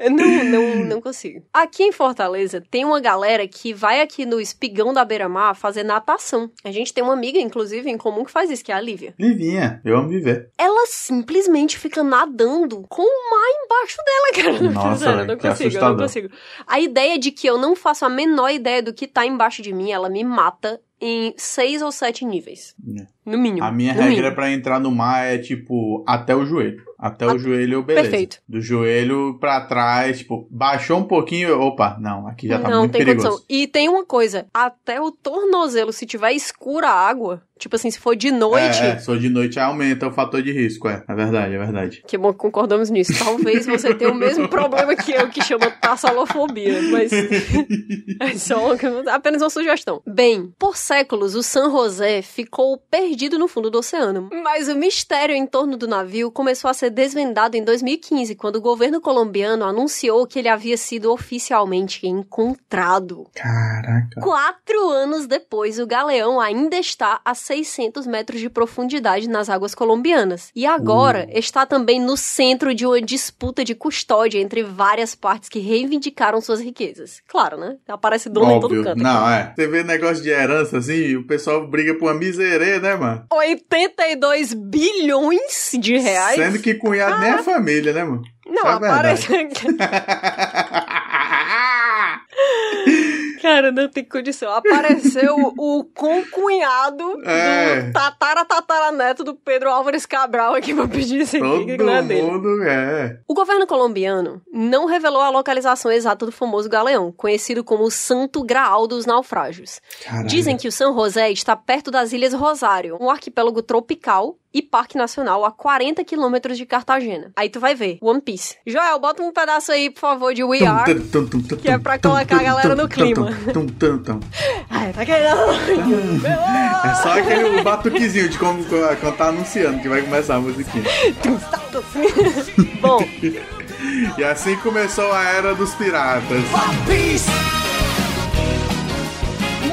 Não, não, não consigo. Aqui em Fortaleza tem uma galera que vai aqui no espigão da Beira-Mar fazer natação. A gente tem uma amiga, inclusive, em comum que faz isso, que é a Lívia. Livinha, eu amo viver. Ela simplesmente fica nadando com o mar embaixo dela, cara. Nossa, eu não que consigo, eu não consigo. A ideia de que eu não faço a menor ideia do que tá embaixo de mim, ela me mata em seis ou sete níveis. É. No mínimo. A minha regra mínimo. pra entrar no mar é, tipo, até o joelho. Até o joelho, beleza. perfeito. Do joelho pra trás, tipo, baixou um pouquinho, opa, não, aqui já tá não muito tem perigoso. condição. E tem uma coisa, até o tornozelo, se tiver escura a água, tipo assim, se for de noite, É, é, só de noite aumenta o fator de risco, é. É verdade, é verdade. Que bom que concordamos nisso. Talvez você tenha o mesmo problema que eu, que chama tassalofobia, mas é só uma- apenas uma sugestão. Bem, por séculos o San José ficou perdido no fundo do oceano, mas o mistério em torno do navio começou a ser desvendado em 2015, quando o governo colombiano anunciou que ele havia sido oficialmente encontrado. Caraca. Quatro anos depois, o galeão ainda está a 600 metros de profundidade nas águas colombianas. E agora está também no centro de uma disputa de custódia entre várias partes que reivindicaram suas riquezas. Claro, né? Aparece dono em todo Óbvio. canto. Não, é. Você vê negócio de herança assim, o pessoal briga por uma miserê, né, mano? 82 bilhões de reais? Sendo que cunhado nem é família, né, mano? Não, é a aparece. Cara, não tem condição. Apareceu o concunhado É. do tatara tataraneto do Pedro Álvares Cabral aqui pra pedir aqui, Todo que não é dele. mundo é. O governo colombiano não revelou a localização exata do famoso galeão, conhecido como o Santo Graal dos Naufrágios. Caralho. Dizem que o São José está perto das Ilhas Rosário, um arquipélago tropical e parque nacional a 40 quilômetros de Cartagena. Aí tu vai ver, One Piece. Joel, bota um pedaço aí, por favor, de We Are. que é pra colocar a galera no clima. Tum, tum, tum. Ai, tá querendo... É só aquele batuquezinho de como quando tá anunciando que vai começar a musiquinha. Bom, E assim começou a era dos piratas.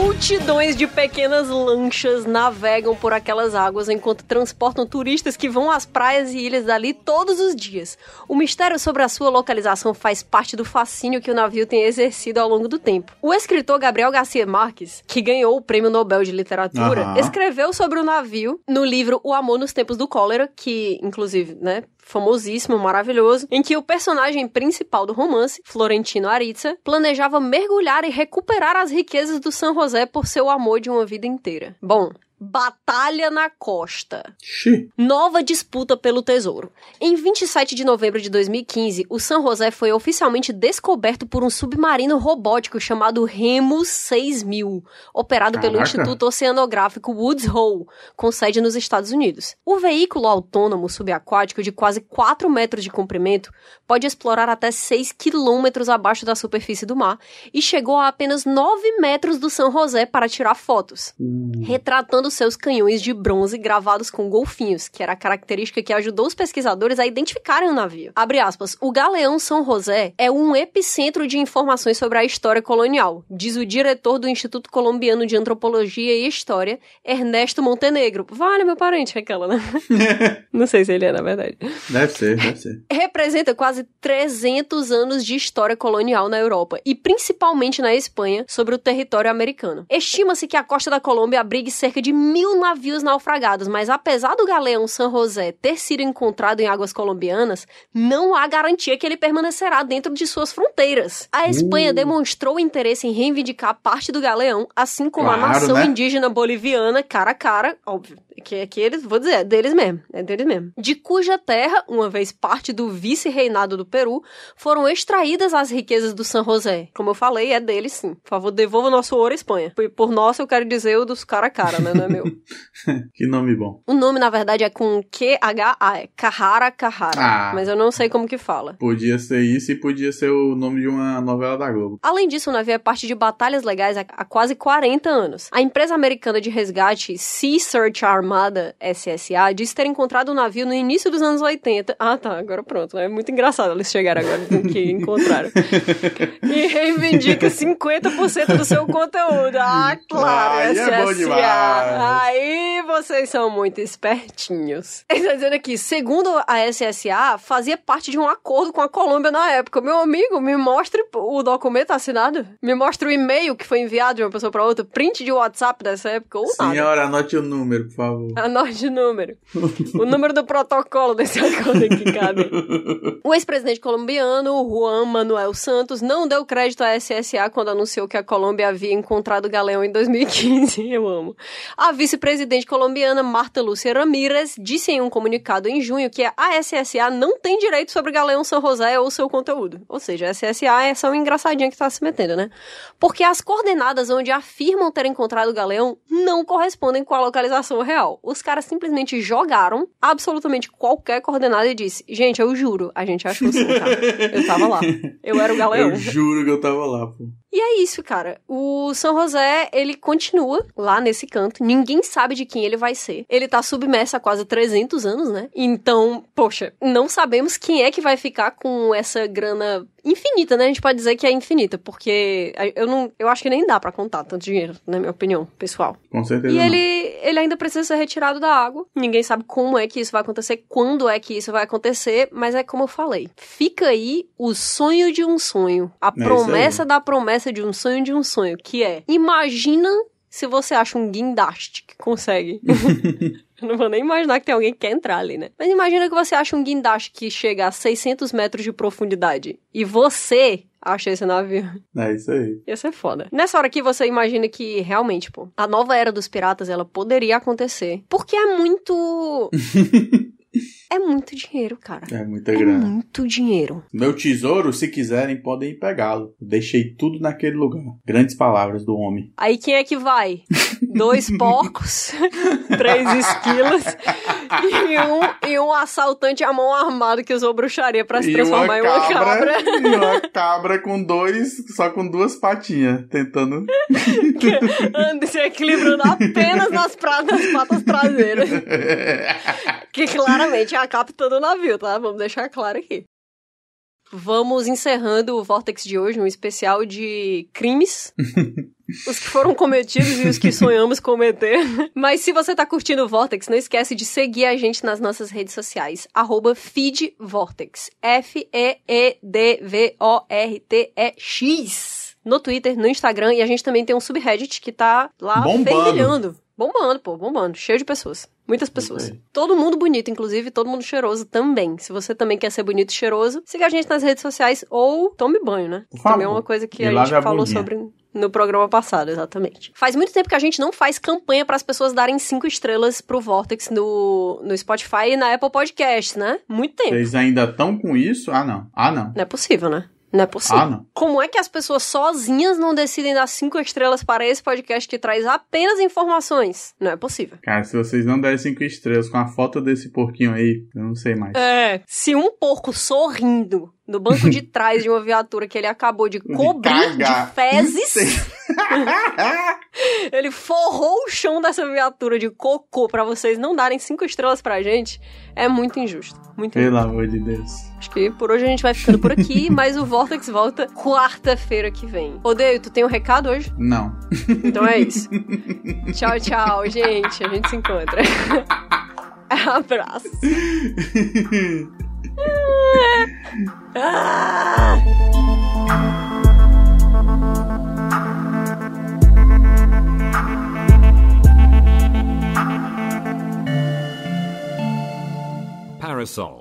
Multidões de pequenas lanchas navegam por aquelas águas enquanto transportam turistas que vão às praias e ilhas dali todos os dias. O mistério sobre a sua localização faz parte do fascínio que o navio tem exercido ao longo do tempo. O escritor Gabriel Garcia Marques, que ganhou o Prêmio Nobel de Literatura, Aham. escreveu sobre o navio no livro O Amor nos Tempos do Cólera, que, inclusive, né, famosíssimo, maravilhoso, em que o personagem principal do romance, Florentino Aritza, planejava mergulhar e recuperar as riquezas do San José por seu amor de uma vida inteira. Bom, Batalha na Costa. Xi. Nova disputa pelo tesouro. Em 27 de novembro de 2015, o San José foi oficialmente descoberto por um submarino robótico chamado Remus 6000, operado pelo Caraca. Instituto Oceanográfico Woods Hole, com sede nos Estados Unidos. O veículo autônomo subaquático de quase 4 metros de comprimento pode explorar até 6 quilômetros abaixo da superfície do mar e chegou a apenas 9 metros do San José para tirar fotos retratando seus canhões de bronze gravados com golfinhos, que era a característica que ajudou os pesquisadores a identificarem o navio. Abre aspas, o galeão São José é um epicentro de informações sobre a história colonial, diz o diretor do Instituto Colombiano de Antropologia e História, Ernesto Montenegro. Vale, meu parente, aquela, né? Não sei se ele é, na verdade Deve ser, deve ser. representa quase 300 anos de história colonial na Europa e principalmente na Espanha sobre o território americano. Estima-se que a costa da Colômbia abrigue cerca de mil navios naufragados, mas apesar do galeão San José ter sido encontrado em águas colombianas, não há garantia que ele permanecerá dentro de suas fronteiras. A Espanha Uh. demonstrou interesse em reivindicar parte do galeão, assim como a Claro, nação né? indígena boliviana, cara a cara, óbvio, Que, que eles, vou dizer, é deles mesmo. É deles mesmo. De cuja terra, uma vez parte do vice-reinado do Peru, foram extraídas as riquezas do San José. Como eu falei, é deles sim. Por favor, devolva nosso ouro à Espanha. Por, por nosso, eu quero dizer o dos cara a cara, né? Não é meu. que nome bom. O nome, na verdade, é com Q-H-A, é Carrara Carrara. Ah, mas eu não sei como que fala. Podia ser isso e podia ser o nome de uma novela da Globo. Além disso, o navio é parte de batalhas legais há, há quase 40 anos. A empresa americana de resgate Sea Search Armada, SSA, disse ter encontrado o navio no início dos anos 80. Ah, tá, agora pronto. É muito engraçado eles chegaram agora com que encontraram. e reivindica 50% do seu conteúdo. Ah, claro, SSA. É. Aí vocês são muito espertinhos. Ele tá dizendo aqui, segundo a SSA, fazia parte de um acordo com a Colômbia na época. Meu amigo, me mostre o documento assinado. Me mostre o e-mail que foi enviado de uma pessoa para outra, print de WhatsApp dessa época ou nada. Senhora, anote o número, por favor. Anote o número. o número do protocolo desse acordo aqui, cabe. O ex-presidente colombiano, Juan Manuel Santos, não deu crédito à SSA quando anunciou que a Colômbia havia encontrado o galeão em 2015. Eu amo. A vice-presidente colombiana, Marta Lúcia Ramírez, disse em um comunicado em junho que a SSA não tem direito sobre o galeão São José ou seu conteúdo. Ou seja, a SSA é só um engraçadinho que tá se metendo, né? Porque as coordenadas onde afirmam ter encontrado o galeão não correspondem com a localização real. Os caras simplesmente jogaram absolutamente qualquer coordenada e disse: Gente, eu juro, a gente achou sim, cara. Eu tava lá. Eu era o galeão. Eu juro que eu tava lá, pô. E é isso, cara. O São José, ele continua lá nesse canto. Ninguém sabe de quem ele vai ser. Ele tá submerso há quase 300 anos, né? Então, poxa, não sabemos quem é que vai ficar com essa grana infinita, né? A gente pode dizer que é infinita, porque eu não, eu acho que nem dá para contar tanto dinheiro, na minha opinião, pessoal. Com certeza. E não. ele, ele ainda precisa ser retirado da água. Ninguém sabe como é que isso vai acontecer, quando é que isso vai acontecer, mas é como eu falei. Fica aí o sonho de um sonho, a É promessa da promessa de um sonho de um sonho, que é: imagina se você acha um guindaste que consegue. Eu não vou nem imaginar que tem alguém que quer entrar ali, né? Mas imagina que você acha um guindaste que chega a 600 metros de profundidade e você acha esse navio. É isso aí. Ia ser foda. Nessa hora aqui você imagina que realmente, pô, a nova era dos piratas ela poderia acontecer. Porque é muito. é muito dinheiro, cara. É muita É grana. muito dinheiro. Meu tesouro, se quiserem, podem ir pegá-lo. Deixei tudo naquele lugar. Grandes palavras do homem. Aí quem é que vai? Dois porcos, três esquilas e um, e um assaltante à mão armada que usou bruxaria pra se E transformar em uma cabra. E uma cabra com dois, só com duas patinhas, tentando. Anda se equilibrando apenas nas, pra- nas patas traseiras. Que claramente é a capitã do navio, tá? Vamos deixar claro aqui. Vamos encerrando o Vortex de hoje, um especial de crimes. os que foram cometidos e os que sonhamos cometer. Mas se você tá curtindo o Vortex, não esquece de seguir a gente nas nossas redes sociais. Arroba FeedVortex. F-E-E-D-V-O-R-T-E-X. No Twitter, no Instagram. E a gente também tem um subreddit que tá lá fervilhando. Bombando, pô, bombando. Cheio de pessoas. Muitas pessoas. Aí. Todo mundo bonito, inclusive, todo mundo cheiroso também. Se você também quer ser bonito e cheiroso, siga a gente nas redes sociais ou tome banho, né? Por Também é uma coisa que a gente a falou bundinha. sobre no programa passado, exatamente. Faz muito tempo que a gente não faz campanha para as pessoas darem cinco estrelas pro Vortex no, no Spotify e na Apple Podcasts, né? Muito tempo. Vocês ainda estão com isso? Ah, não. Ah, não. Não é possível, né? Não é possível. Ah, não. Como é que as pessoas sozinhas não decidem dar cinco estrelas para esse podcast que traz apenas informações? Não é possível. Cara, se vocês não derem cinco estrelas com a foto desse porquinho aí, eu não sei mais. É. Se um porco sorrindo no banco de trás de uma viatura que ele acabou de cobrir de, cagar. fezes, ele forrou o chão dessa viatura de cocô pra vocês não darem cinco estrelas pra gente, é muito injusto. Muito injusto. Pelo amor de Deus. Acho que por hoje a gente vai ficando por aqui, mas o Vortex volta quarta-feira que vem. Odeio, tu tem um recado hoje? Não. Então é isso. tchau, tchau, gente. A gente se encontra. Abraço. Ah! Parasol.